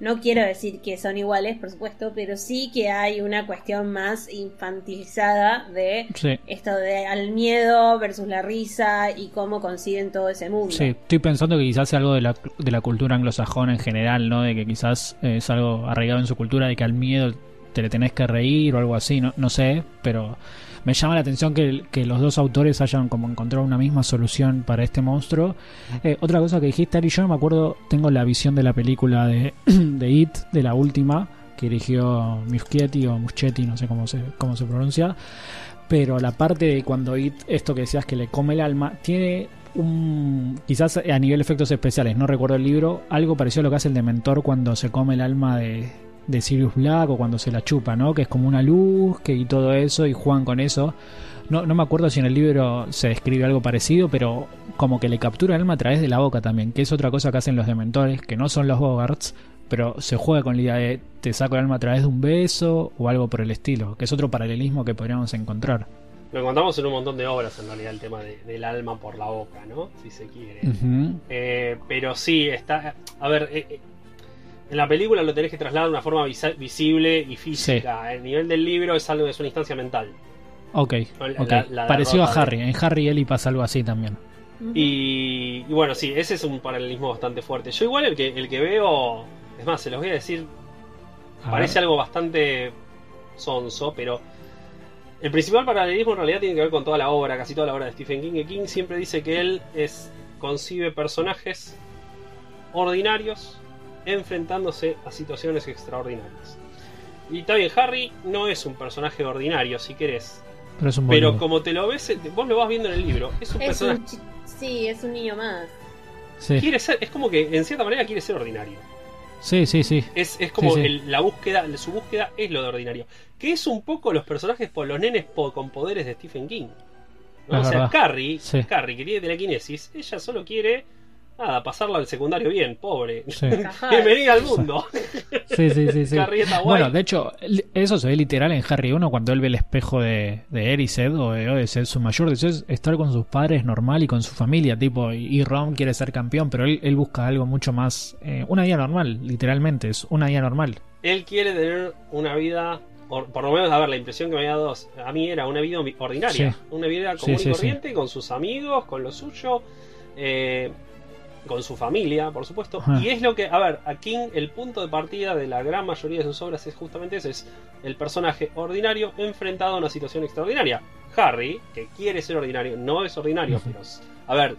no quiero decir que son iguales, por supuesto, pero sí que hay una cuestión más infantilizada de Sí. esto de al miedo versus la risa y cómo consiguen todo ese mundo. Sí, estoy pensando que quizás sea algo de la, de la cultura anglosajona en general, ¿no? De que quizás es algo arraigado en su cultura, de que al miedo te le tenés que reír o algo así, no, no sé, pero me llama la atención que, que los dos autores hayan como encontrado una misma solución para este monstruo. Eh, otra cosa que dijiste, Ari, yo no me acuerdo, tengo la visión de la película de, de It, de la última, que dirigió Muschietti o Muschetti, no sé cómo se, cómo se pronuncia. Pero la parte de cuando It, esto que decías que le come el alma, tiene un, quizás a nivel efectos especiales, no recuerdo el libro, algo parecido a lo que hace el Dementor cuando se come el alma de, de Sirius Black o cuando se la chupa, ¿no? Que es como una luz que, y todo eso y juegan con eso. No, no me acuerdo si en el libro se describe algo parecido, pero como que le captura el alma a través de la boca también, que es otra cosa que hacen los Dementores, que no son los Bogarts, pero se juega con la idea de te saco el alma a través de un beso o algo por el estilo, que es otro paralelismo que podríamos encontrar. Lo encontramos en un montón de obras, en realidad, el tema de- del alma por la boca, ¿no? Si se quiere. Eh, pero sí, está. A ver, eh, eh, en la película lo tenés que trasladar de una forma visible y física. El nivel del libro es algo, es una instancia mental. Ok, La- ok. la- la Parecido a de- Harry, en Harry y Ellie pasa algo así también. Y, y bueno, sí, ese es un paralelismo bastante fuerte. Yo igual el que, el que veo, es más, se los voy a decir, A parece ver. algo bastante sonso, pero el principal paralelismo en realidad tiene que ver con toda la obra, casi toda la obra de Stephen King. Que King siempre dice que él es concibe personajes ordinarios enfrentándose a situaciones extraordinarias. Y está bien, Harry no es un personaje ordinario, si querés. Pero es un Pero como te lo ves, vos lo vas viendo en el libro, es un Es personaje. un sí, es un niño más. Sí, Quiere ser, es como que en cierta manera quiere ser ordinario. sí, sí. sí. Es, es como Sí, sí. el- la búsqueda, su búsqueda es lo de ordinario. Que es un poco los personajes, por los nenes po- con poderes de Stephen King. O sea. Carrie, Sí. Carrie, que tiene telequinesis, ella solo quiere nada, pasarla al secundario bien, pobre. Sí. Bienvenida al mundo. Sí, sí, sí, sí. Bueno, de hecho, eso se ve literal en Harry 1 cuando él ve el espejo de, de Erised o de Odysseus, su mayor deseo es estar con sus padres normal y con su familia, tipo, y, Ron quiere ser campeón, pero él, él busca algo mucho más, eh, una vida normal, literalmente, es una vida normal. Él quiere tener una vida, or- por lo menos, a ver, la impresión que me había dado a mí era una vida ordinaria. Sí. Una vida común sí, y sí. corriente, con sus amigos, con lo suyo, eh, con su familia, por supuesto. Ajá. Y es lo que, a ver, a King el punto de partida de la gran mayoría de sus obras es justamente ese, es el personaje ordinario enfrentado a una situación extraordinaria. Harry, que quiere ser ordinario, no es ordinario, pero... A ver...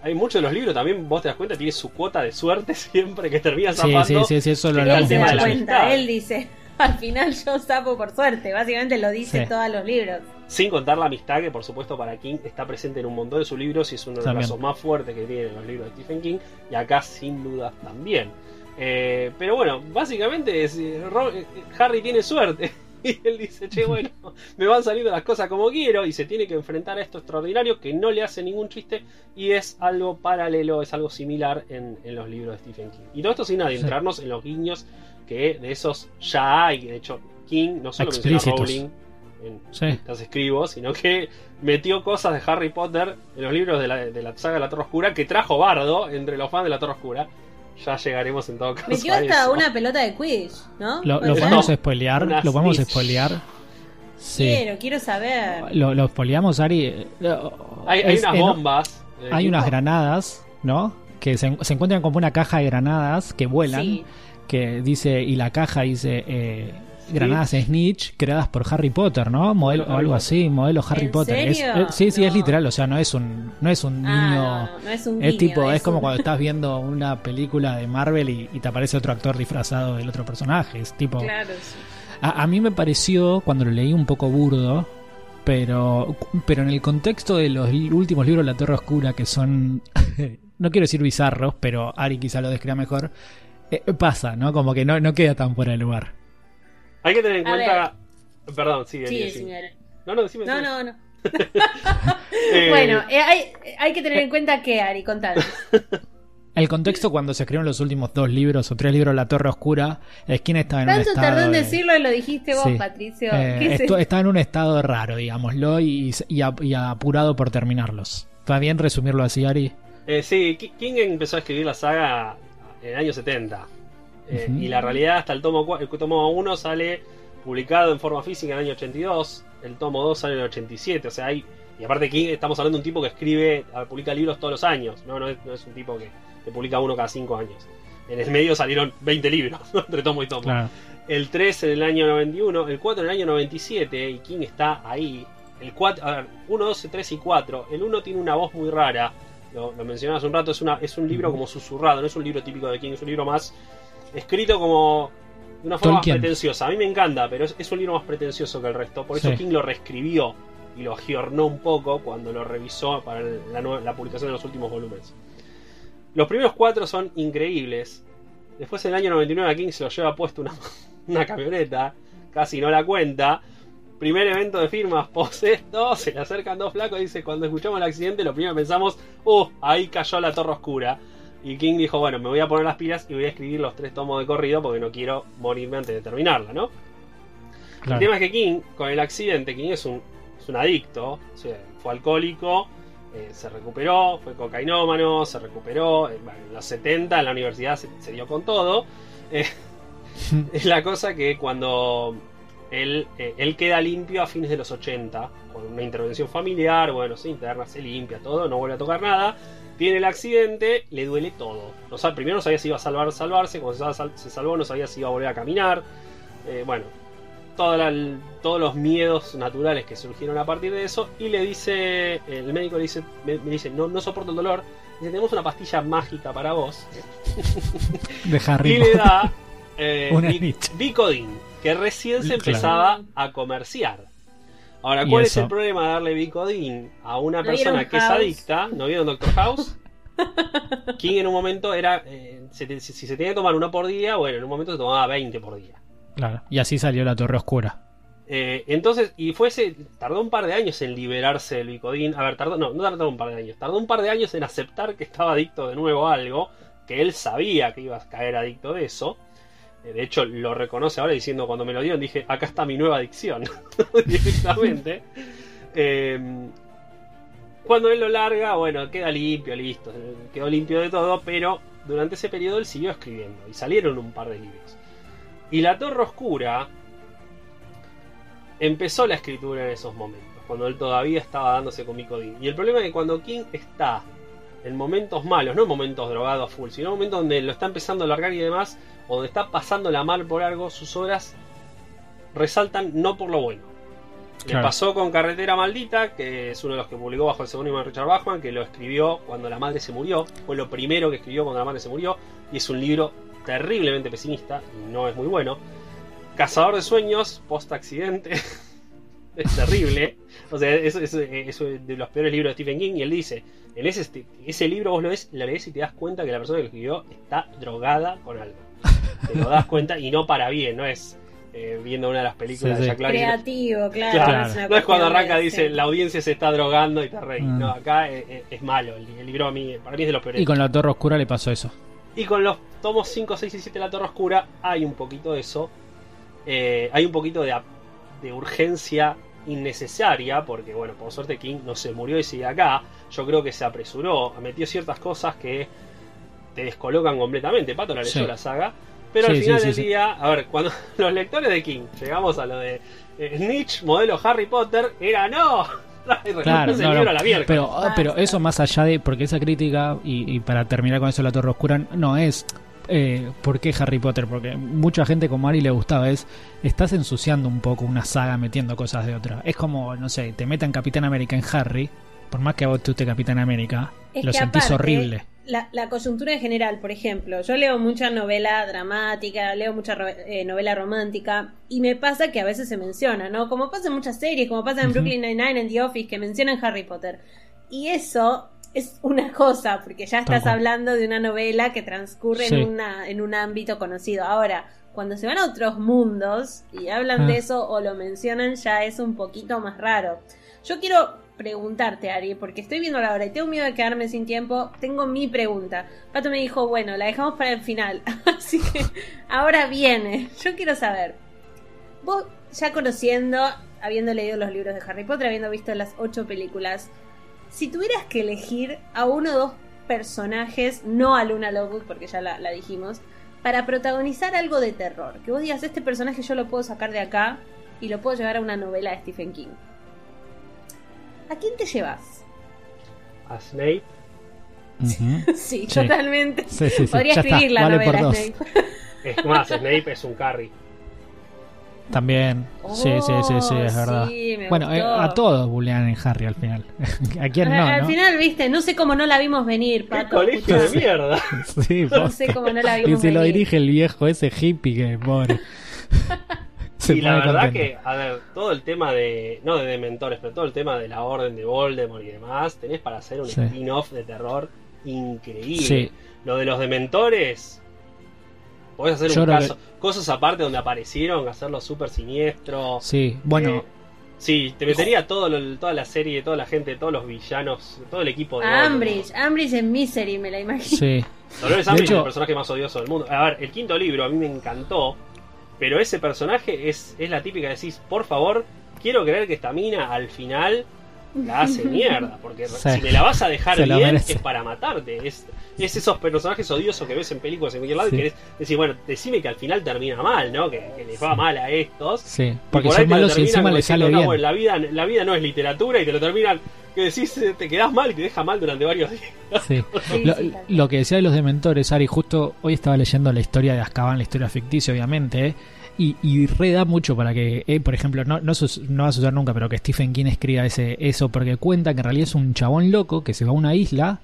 Hay muchos de los libros también, vos te das cuenta, tiene su cuota de suerte siempre que termina Sí, zafando. sí, sí, sí, eso lo Él se da cuenta, él dice, al final yo sapo por suerte, básicamente lo dice Sí. en todos los libros. Sin contar la amistad que, por supuesto, para King está presente en un montón de sus libros y es uno de los casos más fuertes que tienen los libros de Stephen King. Y acá, sin duda, también. Eh, pero bueno, básicamente es, eh, eh, Harry tiene suerte. Y él dice, che, bueno, me van saliendo las cosas como quiero. Y se tiene que enfrentar a esto extraordinario que no le hace ningún chiste. Y es algo paralelo, es algo similar en, en los libros de Stephen King. Y todo esto sin adentrarnos en los guiños que de esos ya hay. De hecho, King no solo menciona a. Rowling en Sí. las escribo, sino que metió cosas de Harry Potter en los libros de la, de la saga de la Torre Oscura que trajo Bardo entre los fans de la Torre Oscura. Ya llegaremos en todo caso. Metió hasta eso. una pelota de Quidditch, ¿no? Lo, ¿Puede lo podemos spoilear, Una lo podemos snitch. spoilear. Sí. Quiero, quiero saber. Lo, lo spoileamos, Ari. Eh, Hay, hay es unas bombas. eh, hay unas granadas, ¿no? Que se, se encuentran como una caja de granadas que vuelan. Sí. que dice, y la caja dice eh, granadas Snitch creadas por Harry Potter, ¿no? Modelo, Harry o algo Potter. así, modelo Harry ¿En Potter. Es- sí, sí, es literal, o sea, no es un, no es un niño. Ah, no, no es un Es guiño, tipo, es, como un- cuando estás viendo una película de Marvel y, y te aparece otro actor disfrazado del otro personaje. Es tipo. Claro, sí. A, a mí me pareció, cuando lo leí, un poco burdo, pero, pero en el contexto de los últimos libros de La Torre Oscura, que son, no quiero decir bizarros, pero Ari quizá lo describa mejor, eh, pasa, ¿no? Como que no, no queda tan fuera de lugar. Hay que tener en A cuenta. Perdón, sigue. Sí, sigue. señora. No, no, decime. No, decime. no, no. Eh, Bueno, eh, hay, hay que tener en cuenta que, Ari, contanos. El contexto cuando se escribieron los últimos dos libros o tres libros de La Torre Oscura es quién estaba en un Tanto estado tardó en de- decirlo y lo dijiste vos, Sí. Patricio. Eh, ¿Qué es esto- esto? estaba en un estado raro, digámoslo, y, y y apurado por terminarlos. ¿Está bien resumirlo así, Ari? Eh, sí, Ki- King empezó a escribir la saga en el año 70. Eh, Ujú. Y la realidad, hasta el tomo, el tomo 1 sale publicado en forma física en el año 82. El tomo 2 sale en el 87. O sea, hay. Y aparte, King, estamos hablando de un tipo que escribe, ah, publica libros todos los años. No, no es, no es un tipo que, que publica uno cada 5 años. En el medio salieron 20 libros, entre tomo y tomo. Claro. El 3 en el año 91, el 4 en el año 97, y King está ahí. El 4, a ver, 1, 12, 3 y 4. El 1 tiene una voz muy rara. Lo, lo mencionaba hace un rato, es, una, es un libro como susurrado, no es un libro típico de King, es un libro más escrito como de una forma Tolkien. más pretenciosa. A mí me encanta, pero es, es un libro más pretencioso que el resto. Por eso Sí. King lo reescribió y lo giornó un poco cuando lo revisó para la, publicación de los últimos volúmenes. Los primeros cuatro son increíbles. Después en el año 99 a King se lo lleva puesto una, una camioneta, casi no la cuenta. Primer evento de firmas post esto, se le acercan dos flacos y dice, cuando escuchamos el accidente lo primero que pensamos, uh, ahí cayó la torre oscura. Y King dijo, bueno, me voy a poner las pilas y voy a escribir los tres tomos de corrido porque no quiero morirme antes de terminarla, ¿no? El tema es que King, con el accidente, King es un, es un adicto, o sea, fue alcohólico, eh, se recuperó, fue cocainómano, se recuperó, eh, bueno, en los 70 en la universidad se, se dio con todo. Eh, es la cosa que cuando él, eh, él queda limpio a fines de los 80, con una intervención familiar, bueno, se interna, se limpia, todo, no vuelve a tocar nada. Tiene el accidente, le duele todo. No sabe, primero no sabía si iba a salvar, salvarse, cuando se, sal- sal- se salvó no sabía si iba a volver a caminar. Eh, bueno, la- todos los miedos naturales que surgieron a partir de eso. Y le dice, el médico le dice, me, me dice, no, no soporto el dolor. Dice, tenemos una pastilla mágica para vos. De Harry Y le da eh, que recién se Claro. empezaba a comerciar. Ahora, ¿cuál es el problema de darle Vicodin a una ¿No persona que es adicta? ¿No vieron Doctor House? King en un momento era, eh, se si, se tenía que tomar uno por día, bueno, en un momento se tomaba 20 por día. Claro. Y así salió la Torre Oscura. Eh, entonces, y fuese, tardó un par de años en liberarse del Vicodin. A ver, tardó, no, no tardó un par de años, tardó un par de años en aceptar que estaba adicto de nuevo a algo, que él sabía que iba a caer adicto de eso. Eh, De hecho, lo reconoce ahora diciendo, cuando me lo dieron, dije, acá está mi nueva adicción, directamente. Eh, cuando él lo larga, bueno, queda limpio, listo, eh, quedó limpio de todo, pero durante ese periodo él siguió escribiendo y salieron un par de libros. Y La Torre Oscura empezó la escritura en esos momentos, cuando él todavía estaba dándose con Micodin. Y el problema es que cuando King está en momentos malos, no en momentos drogados a full, sino en momentos donde lo está empezando a largar y demás, o donde está pasándola mal por algo, sus obras resaltan no por lo bueno. Le Claro. pasó con Carretera Maldita, que es uno de los que publicó bajo el seudónimo de Richard Bachman, que lo escribió cuando la madre se murió. Fue lo primero que escribió cuando la madre se murió. Y es un libro terriblemente pesimista y no es muy bueno. Cazador de sueños, post accidente. es terrible. O sea, es, es- es de los peores libros de Stephen King. Y él dice: En ese, libro vos lo ves, lo lees y te das cuenta que la persona que lo escribió está drogada con algo. Te lo das cuenta y no para bien, no es eh, viendo una de las películas Sí, de sí. Jack Black. diciendo, Creativo, claro. No es cuando arranca de- dice la audiencia se está drogando y te reís. Mm. No, acá es, es- es malo. El, el libro a mí, para mí es de los peores. Y con la Torre Oscura le pasó eso. Y con los tomos 5, 6 y 7 de La Torre Oscura hay un poquito de eso. Eh, hay un poquito de, de urgencia innecesaria, porque bueno, por suerte King no se murió y sigue acá. Yo creo que se apresuró, metió ciertas cosas que te descolocan completamente. Pato la leyó Sí. la saga. Pero Sí, al final sí, del sí. día, a ver, cuando los lectores de King llegamos a lo de eh, Snitch, modelo Harry Potter, era no. Claro, no, no. a la miércoles. Pero, ah, pero eso más allá de. Porque esa crítica, y, y para terminar con eso, la Torre Oscura, no es. Eh, ¿Por qué Harry Potter? Porque mucha gente como Ari le gustaba. Es. Estás ensuciando un poco una saga metiendo cosas de otra. Es como, no sé, te metan Capitán América en Harry. Por más que a vos te guste Capitán América, Es lo sentís aparte, horrible. La, la coyuntura en general, por ejemplo, yo leo mucha novela dramática, leo mucha eh, novela romántica, y me pasa que a veces se menciona, ¿no? Como pasa en muchas series, como pasa en. Brooklyn Nine-Nine, en The Office, que mencionan Harry Potter. Y eso es una cosa, porque ya estás hablando de una novela que transcurre Sí. en, una, en un ámbito conocido. Ahora, cuando se van a otros mundos y hablan Ah. de eso o lo mencionan, ya es un poquito más raro. Yo quiero preguntarte, Ari, porque estoy viendo la hora y tengo miedo de quedarme sin tiempo. Tengo mi pregunta. Pato me dijo, bueno, la dejamos para el final. Así que ahora viene. Yo quiero saber, vos ya conociendo, habiendo leído los libros de Harry Potter, habiendo visto las ocho películas, si tuvieras que elegir a uno o dos personajes, no a Luna Lovegood, porque ya la, la dijimos, para protagonizar algo de terror, que vos digas, este personaje yo lo puedo sacar de acá y lo puedo llevar a una novela de Stephen King. ¿A quién te llevas? A Snape. Sí, Sí. totalmente. Sí, sí, sí. Podría Ya escribir está, la vale novela. Snape. Es más, Snape es un carry. También. sí, sí, sí, sí, es Oh, verdad. sí, me bueno, eh, a todos bullean en Harry al final. ¿A quién no? Al no? final, viste, no sé cómo no la vimos venir, ¡Qué Pato. colegio de mierda! Sí, No sé cómo no la Y vimos se lo venir. dirige el viejo ese hippie que pobre. Se y la verdad contento. que, a ver, todo el tema de, no de dementores, pero todo el tema de la orden de Voldemort y demás, tenés para hacer un Sí. spin-off de terror increíble. Sí. Lo de los dementores, podés hacer Yo un caso, cosas aparte donde aparecieron, hacerlo súper siniestro. Sí, bueno, Eh, sí, te metería todo lo- toda la serie, toda la gente, todos los villanos, todo el equipo de. Ambridge, Ambridge en Misery, me la imagino. sí. Dolores De Umbridge es hecho- el personaje más odioso del mundo. A ver, el quinto libro a mí me encantó, pero ese personaje es, es la típica de decís, por favor, quiero creer que esta mina al final la hace mierda, porque Sí. si me la vas a dejar Se bien es para matarte. Es, es esos personajes odiosos que ves en películas en cualquier lado Sí. y querés decir, bueno, decime que al final termina mal, ¿no? Que, que les va mal a estos. Sí, porque por son malos y encima como le diciendo, sale "No, bien. bueno, la vida, la vida no es literatura y te lo terminan que decís, eh, te quedás mal y te deja mal durante varios días. Sí. Lo que decía de los dementores, Ari, justo hoy estaba leyendo la historia de Azkaban, la historia ficticia, obviamente, ¿eh? Y, y re da mucho para que, eh, por ejemplo, no, no, no a suceder nunca, pero que Stephen King escriba ese, eso, porque cuenta que en realidad es un chabón loco que se va a una isla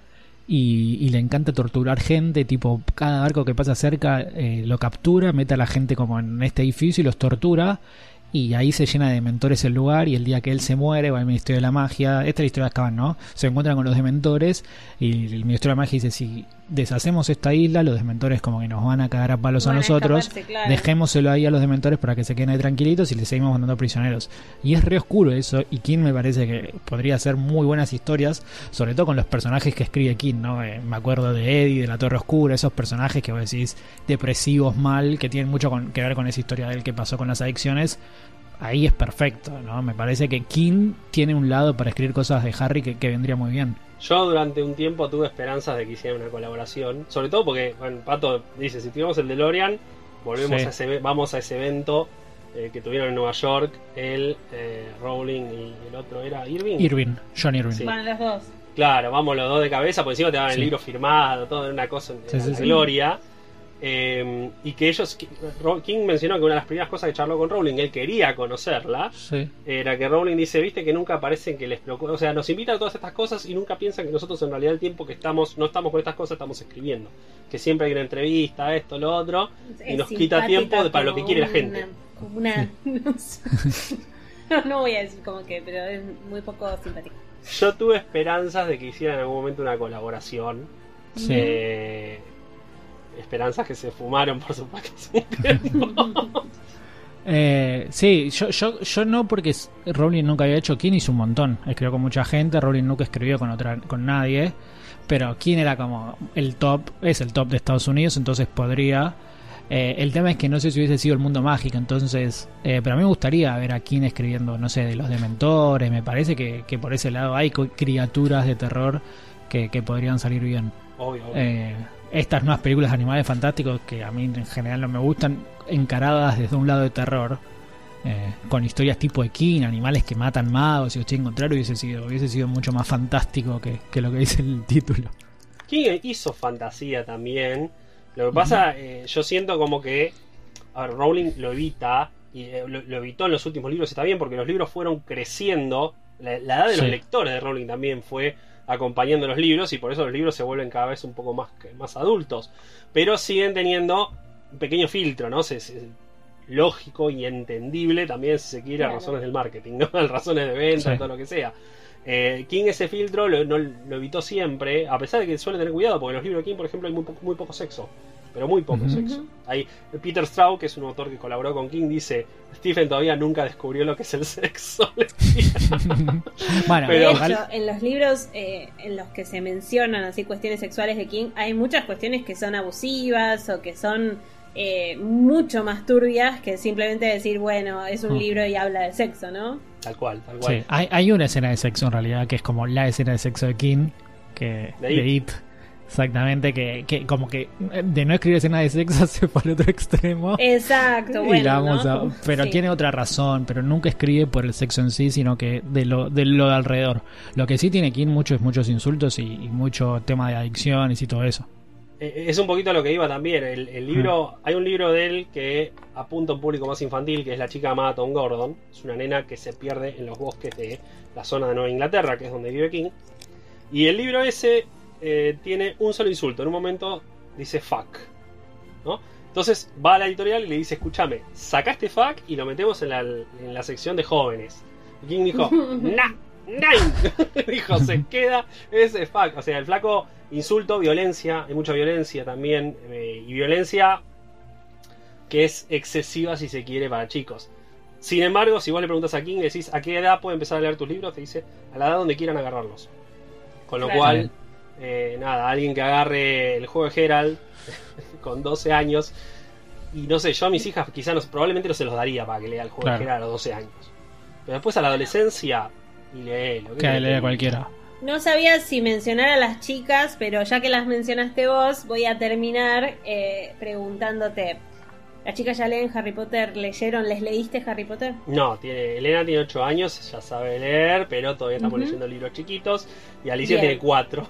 y, y le encanta torturar gente, tipo, cada barco que pasa cerca eh, lo captura, mete a la gente como en este edificio y los tortura. Y ahí se llena de dementores el lugar y el día que él se muere va al Ministerio de la Magia. Esta es la historia de Azkaban, ¿no? Se encuentran con los dementores y el Ministerio de la Magia dice, si deshacemos esta isla, los dementores como que nos van a cagar a palos Van a a nosotros. escaparse, claro. Dejémoselo ahí a los dementores para que se queden ahí tranquilitos y les seguimos mandando prisioneros. Y es re oscuro eso, y King me parece que podría hacer muy buenas historias, sobre todo con los personajes que escribe King, ¿no? Eh, me acuerdo de Eddie, de la Torre Oscura, esos personajes que vos decís depresivos mal, que tienen mucho con- que ver con esa historia de él que pasó con las adicciones. Ahí es perfecto, ¿no? Me parece que King tiene un lado para escribir cosas de Harry que, que vendría muy bien. Yo durante un tiempo tuve esperanzas de que hicieran una colaboración, sobre todo porque, bueno, Pato dice, si tuvimos el DeLorean, volvemos Sí. a ese, vamos a ese evento eh, que tuvieron en Nueva York, él, eh, Rowling y el otro era Irving. Irving, John Irving. Sí. Van los dos. Claro, vamos los dos de cabeza, por encima te daban Sí. el libro firmado, todo una cosa la sí. gloria. Eh, y que ellos, King mencionó que una de las primeras cosas que charló con Rowling, él quería conocerla, Sí. era que Rowling dice, viste que nunca parece que les preocupa, o sea, nos invita a todas estas cosas y nunca piensan que nosotros en realidad el tiempo que estamos, no estamos con estas cosas, estamos escribiendo. Que siempre hay una entrevista, esto, lo otro. Y nos quita tiempo para lo que quiere la gente. Como una. No, sé. No, no voy a decir como que, pero es muy poco simpática. Yo tuve esperanzas de que hicieran en algún momento una colaboración. Sí. Eh, esperanzas que se fumaron, por supuesto. Eh, sí, yo, yo, yo no porque Rowling nunca había hecho, King hizo un montón, escribió con mucha gente, Rowling nunca escribió con otra, con nadie, pero King era como el top, es el top de Estados Unidos, entonces podría. eh, el tema es que no sé si hubiese sido el mundo mágico, entonces, eh, pero a mí me gustaría ver a King escribiendo, no sé, de los dementores, me parece que, que por ese lado hay criaturas de terror que, que podrían salir bien. Obvio, obvio. Estas nuevas películas de animales fantásticos que a mí en general no me gustan, encaradas desde un lado de terror, eh, con historias tipo de King, animales que matan magos y cuestión contrario, hubiese sido, hubiese sido mucho más fantástico que, que lo que dice el título. King hizo fantasía también. Lo que pasa, eh, yo siento como que. A ver, Rowling lo evita. Y eh, lo, lo evitó en los últimos libros, está bien, porque los libros fueron creciendo. La, la edad de los lectores de Rowling también fue acompañando los libros. Y por eso los libros se vuelven cada vez un poco más, más adultos. Pero siguen teniendo un pequeño filtro, ¿no? Se- se- lógico y entendible también, si se quiere, a razones del marketing, ¿no? A razones de venta, Sí. todo lo que sea. Eh, King ese filtro lo, no- lo evitó siempre, a pesar de que suele tener cuidado, porque en los libros de King, por ejemplo, hay muy, poco- muy poco sexo. Pero muy poco sexo. Hay, Peter Straub, que es un autor que colaboró con King, dice, Stephen todavía nunca descubrió lo que es el sexo. bueno, Pero- de hecho, en los libros eh, en los que se mencionan así cuestiones sexuales de King, hay muchas cuestiones que son abusivas o que son eh, mucho más turbias que simplemente decir, bueno, es un Mm. libro y habla de sexo, ¿no? tal cual, tal cual. sí, hay, hay una escena de sexo en realidad que es como la escena de sexo de King, que De de It. It. Exactamente, que, que como que eh, de no escribir escena de sexo se fue al otro extremo. Exacto, Y bueno. la vamos ¿no? a- pero Sí. tiene otra razón, pero nunca escribe por el sexo en sí, sino que de lo de lo de alrededor. Lo que sí tiene King mucho es muchos insultos y, y mucho tema de adicciones y todo eso. Eh, Es un poquito a lo que iba también. El, el libro, hay un libro de él que apunta a un público más infantil, que es La chica amada Tom Gordon. Es una nena que se pierde en los bosques de la zona de Nueva Inglaterra, que es donde vive King. Y el libro ese eh, tiene un solo insulto. En un momento dice fuck. ¿no? Entonces va a la editorial y le dice, escúchame, saca este fac y lo metemos en la, en la sección de jóvenes. Y King dijo, nah, nine. dijo, se queda ese fac. O sea, el flaco insulto, violencia, hay mucha violencia también, eh, y violencia que es excesiva si se quiere para chicos. Sin embargo, si vos le preguntas a King, decís a qué edad puede empezar a leer tus libros, te dice a la edad donde quieran agarrarlos. Con lo Claro. cual, eh, nada, alguien que agarre el juego de Herald con 12 años, y no sé, yo a mis hijas quizás no- probablemente no se los daría para que lea el juego Claro. de Herald a los 12 años. Pero después a la adolescencia, y léelo. Que lea cualquiera. No sabía si mencionar a las chicas, pero ya que las mencionaste vos, voy a terminar eh, preguntándote. ¿Las chicas ya leen Harry Potter? ¿Leyeron? ¿Les leíste Harry Potter? No, tiene, Elena tiene 8 años, ya sabe leer, pero todavía estamos Ujú. leyendo libros chiquitos. Y Alicia Bien. tiene 4.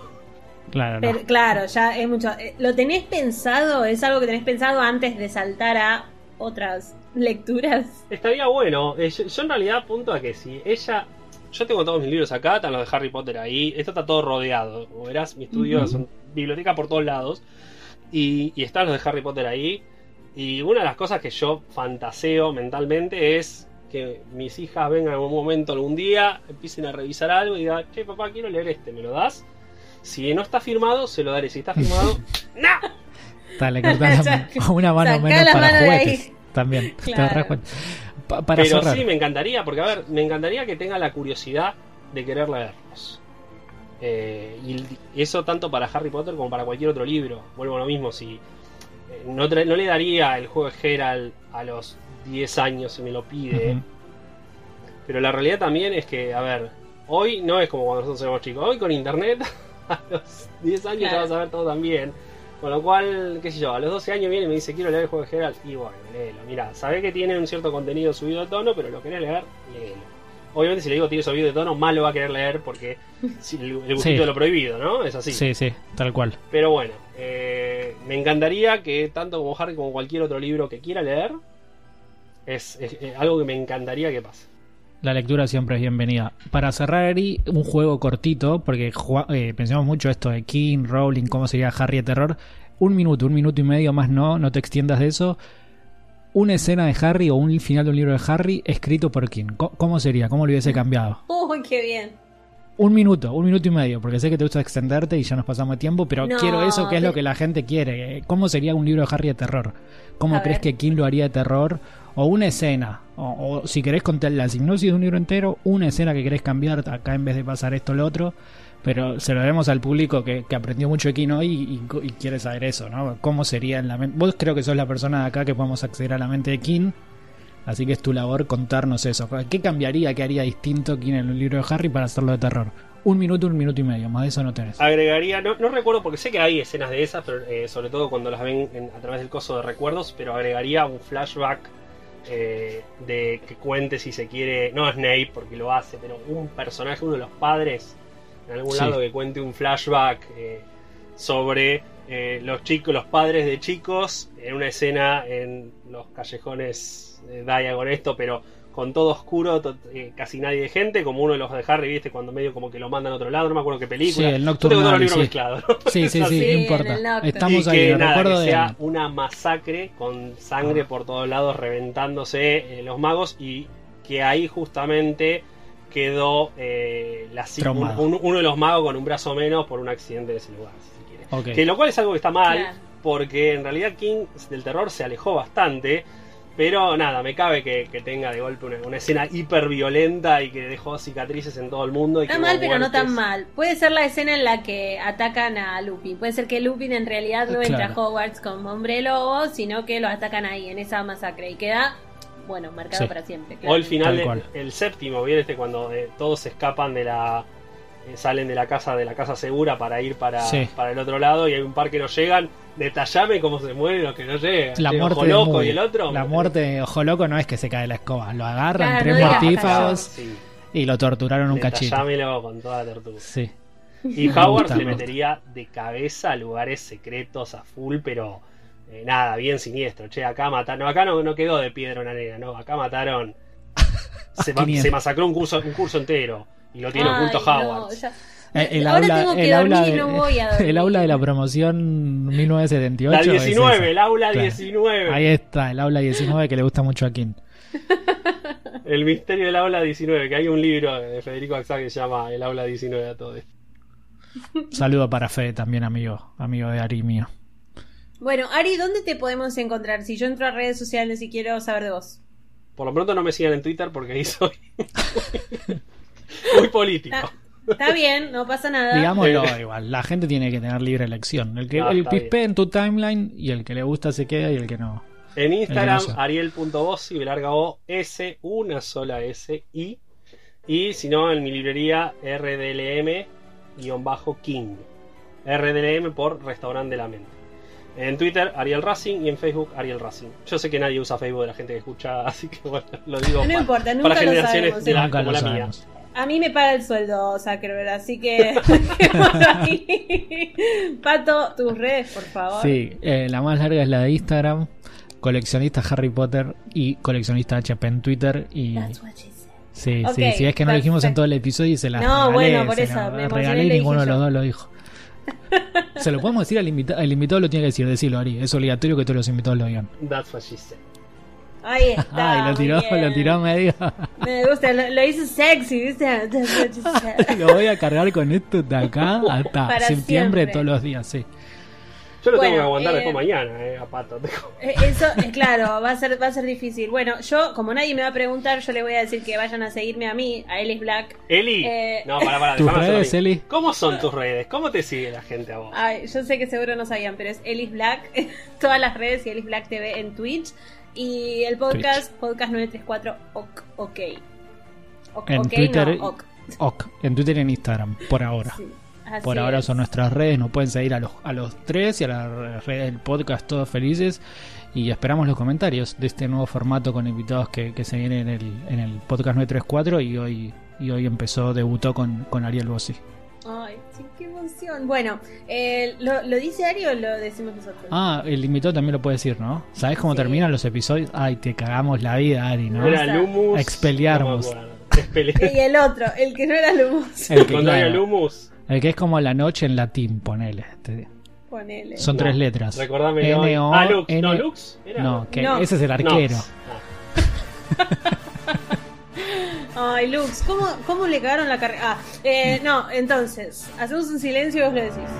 Claro, no. Claro, ya es mucho. eh, ¿Lo tenés pensado? ¿Es algo que tenés pensado antes de saltar a otras lecturas? Estaría bueno. Eh, yo, yo en realidad apunto a que si ella. Yo tengo todos mis libros acá, están los de Harry Potter ahí. Esto está todo rodeado. Como verás, mi estudio es una biblioteca por todos lados. Y, y están los de Harry Potter ahí. Y una de las cosas que yo fantaseo mentalmente es que mis hijas vengan en un momento, algún día, empiecen a revisar algo y digan, che, papá, quiero leer este, ¿me lo das? Si no está firmado, se lo daré. Si está firmado, ¡no! Dale, cortá la- Saca- una mano menos la para mano de juguetes. ahí. También. Claro. Pa- para Pero cerrar. sí, me encantaría, porque a ver, me encantaría que tenga la curiosidad de querer leerlos. Eh, y eso tanto para Harry Potter como para cualquier otro libro. Vuelvo a lo mismo, si eh, no, no le daría el juego de Geralt a los 10 años si me lo pide. Pero la realidad también es que, a ver, hoy no es como cuando nosotros éramos chicos. Hoy con internet, a los 10 años ya Claro. vas a ver todo también. Con lo cual, qué sé yo, a los 12 años viene y me dice, quiero leer el juego de Geralt. Y bueno, léelo. Mira, sabés que tiene un cierto contenido subido de tono, pero lo querés leer, léelo. Obviamente, si le digo tiene subido de tono, más lo va a querer leer porque el, el gustito Sí. de lo prohibido, ¿no? Es así. Sí, sí, tal cual. Pero bueno, eh, me encantaría que tanto como Harry como cualquier otro libro que quiera leer, es, es- es algo que me encantaría que pase. La lectura siempre es bienvenida. Para cerrar, Eri, un juego cortito, porque eh, pensamos mucho esto de King, Rowling, cómo sería Harry de terror. Un minuto, un minuto y medio más no, no te extiendas de eso. Una escena de Harry o un final de un libro de Harry escrito por King. ¿Cómo sería? ¿Cómo lo hubiese cambiado? Uy, qué bien. Un minuto, un minuto y medio, porque sé que te gusta extenderte y ya nos pasamos tiempo, pero No, quiero eso que es lo que la gente quiere. ¿Cómo sería un libro de Harry de terror? ¿Cómo crees ver. que King lo haría de terror? O una escena, o, si querés contar la sinopsis de un libro entero, una escena que querés cambiar acá en vez de pasar esto o lo otro, pero se lo haremos al público que, que aprendió mucho King hoy y, y- quiere saber eso, ¿no? ¿Cómo sería en la mente? Vos creo que sos la persona de acá que podemos acceder a la mente de King. Así que es tu labor contarnos eso. ¿Qué cambiaría, qué haría distinto King en un libro de Harry para hacerlo de terror? Un minuto, un minuto y medio, más de eso no tenés. Agregaría, no, no recuerdo porque sé que hay escenas de esas, pero eh, sobre todo cuando las ven en- a través del coso de recuerdos, pero agregaría un flashback eh, de que cuente si se quiere, no Snape porque lo hace, pero un personaje, uno de los padres, en algún Sí. lado que cuente un flashback eh, sobre eh, los chicos, los padres de chicos, en una escena en los callejones de Diagon esto, pero con todo oscuro, to- eh, casi nadie de gente, como uno de los de Harry, viste, cuando medio como que lo mandan a otro lado, no me acuerdo qué película. Sí, el Yo tengo todos los Nocturnal, libros sí. mezclados, ¿no? Sí, sí, sí, no importa. Estamos y ahí, que nada, recuerdo que de... sea una masacre con sangre Ah. por todos lados reventándose eh, los magos y que ahí justamente quedó eh, la, un- uno de los magos con un brazo menos por un accidente de ese lugar, si se quiere. Que lo cual es algo que está mal, Claro. porque en realidad King del terror se alejó bastante. Pero nada, me cabe que, que tenga de golpe una, una escena hiper violenta y que dejó cicatrices en todo el mundo. Y Está que mal, pero no tan mal. Puede ser la escena en la que atacan a Lupin. Puede ser que Lupin en realidad no entra Claro. a Hogwarts como hombre lobo, sino que lo atacan ahí, en esa masacre. Y queda, bueno, marcado Sí. para siempre. O el final, de- el séptimo, ¿bien? Este cuando eh, todos se escapan de la. Eh, salen de la casa de la casa segura para ir para, Sí. para el otro lado y hay un par que no llegan. Detallame cómo se mueren los que no llegan. La muerte Ojo de loco y el otro. La muerte de Ojo Loco no es que se cae de la escoba. Lo agarran Claro, tres no mortífagos Sí. y lo torturaron un cachito. Detallámelo con toda la tortuga. Sí. Y Howard gusta. metería de cabeza a lugares secretos a full, pero eh, nada, bien siniestro. Che, acá mataron. No, acá no, no quedó de piedra una nena, no. Acá mataron. Se, ma- 500. se masacró un curso, un curso entero. Y lo tiene Ay, oculto no, Howard. ya- Eh, El Ahora aula, tengo que el aula dormir y de, no voy a dormir. el aula de la promoción 1978. La es 19, esa. el aula Claro. 19. Ahí está, el aula 19 que le gusta mucho a Kim. El misterio del aula 19, que hay un libro de Federico Axá que se llama El aula 19 a todo esto. Saludo para Fede también, amigo, amigo de Ari mío. Bueno, Ari, ¿dónde te podemos encontrar? Si yo entro a redes sociales y quiero saber de vos. Por lo pronto no me sigan en Twitter porque ahí soy muy político. Está, bien, no pasa nada. Digámoslo Eh. igual, la gente tiene que tener libre elección. El que No, el pispe en tu timeline y el que le gusta se queda y el que no. En Instagram, Hermoso. ariel.bossi, larga O, S, una sola S, I. Y si no, en mi librería, RDLM-King. RDLM por Restaurante de la Mente. En Twitter, Ariel Racing y en Facebook, Ariel Racing. Yo sé que nadie usa Facebook de la gente que escucha, así que bueno, lo digo No pa- importa, para nunca lo generaciones sabemos, de ¿eh? la- Nunca como lo la mía. sabemos. A mí me paga el sueldo Zuckerberg, así que... ahí. Pato, tus redes, por favor. Sí, eh, la más larga es la de Instagram, coleccionista Harry Potter y coleccionista HP en Twitter. Y That's what she said. sí, sí, si es que no lo dijimos en todo el episodio y se las No, regalé, bueno, por se eso, me regalé y ninguno de los dos lo dijo. Se lo podemos decir al invitado, el invitado lo tiene que decir, decirlo Ari, es obligatorio que todos los invitados lo digan. That's what she said. Ahí está. Ay, lo tiró, bien. lo tiró medio. Me gusta, lo, lo hizo sexy, ¿viste? Lo voy a cargar con esto de acá hasta Para septiembre siempre. todos los días, sí. Yo lo Bueno, tengo que aguantar eh, después mañana, eh, a pato. Eh, Eso es claro, va a ser va a ser difícil. Bueno, yo como nadie me va a preguntar, yo le voy a decir que vayan a seguirme a mí, a Ellis Black. Eli, Eh, no, para, para, ¿Tus redes. Eli? ¿Cómo son tus redes? ¿Cómo te sigue la gente a vos? Ay, yo sé que seguro no sabían, pero es Ellis Black, todas las redes y Ellis Black TV en Twitch y el podcast podcast 934 ok ok. Ok, En ok, Twitter- no, ok. Ok, en Twitter y en Instagram, por ahora. Sí, Por ahora es. son nuestras redes, nos pueden seguir a los, a los tres y a la red del podcast todos felices y esperamos los comentarios de este nuevo formato con invitados que, que se viene en el, en el podcast 934 y hoy, y hoy empezó, debutó con, con Ariel Bossi. Ay, sí, qué emoción. Bueno, eh, ¿lo, ¿lo dice Ari o lo decimos nosotros? Ah, el invitado también lo puede decir, ¿no? ¿Sabes cómo Sí. terminan los episodios? Ay, te cagamos la vida, Ari, ¿no? Era Lumus. No. Expelliarmus. Y el otro, el que no era Lumos. El que, claro, Lumus, el que es como la noche en latín, ponele. Te- Ponele. Son No, tres letras. recordame. N O ah, Lux. N- No, Lux. Era. No, que No. ese es el No. arquero. Ah, Ay, Lux, ¿cómo, ¿cómo le cagaron la carrera? Ah, eh, no, entonces, hacemos un silencio y vos lo decís.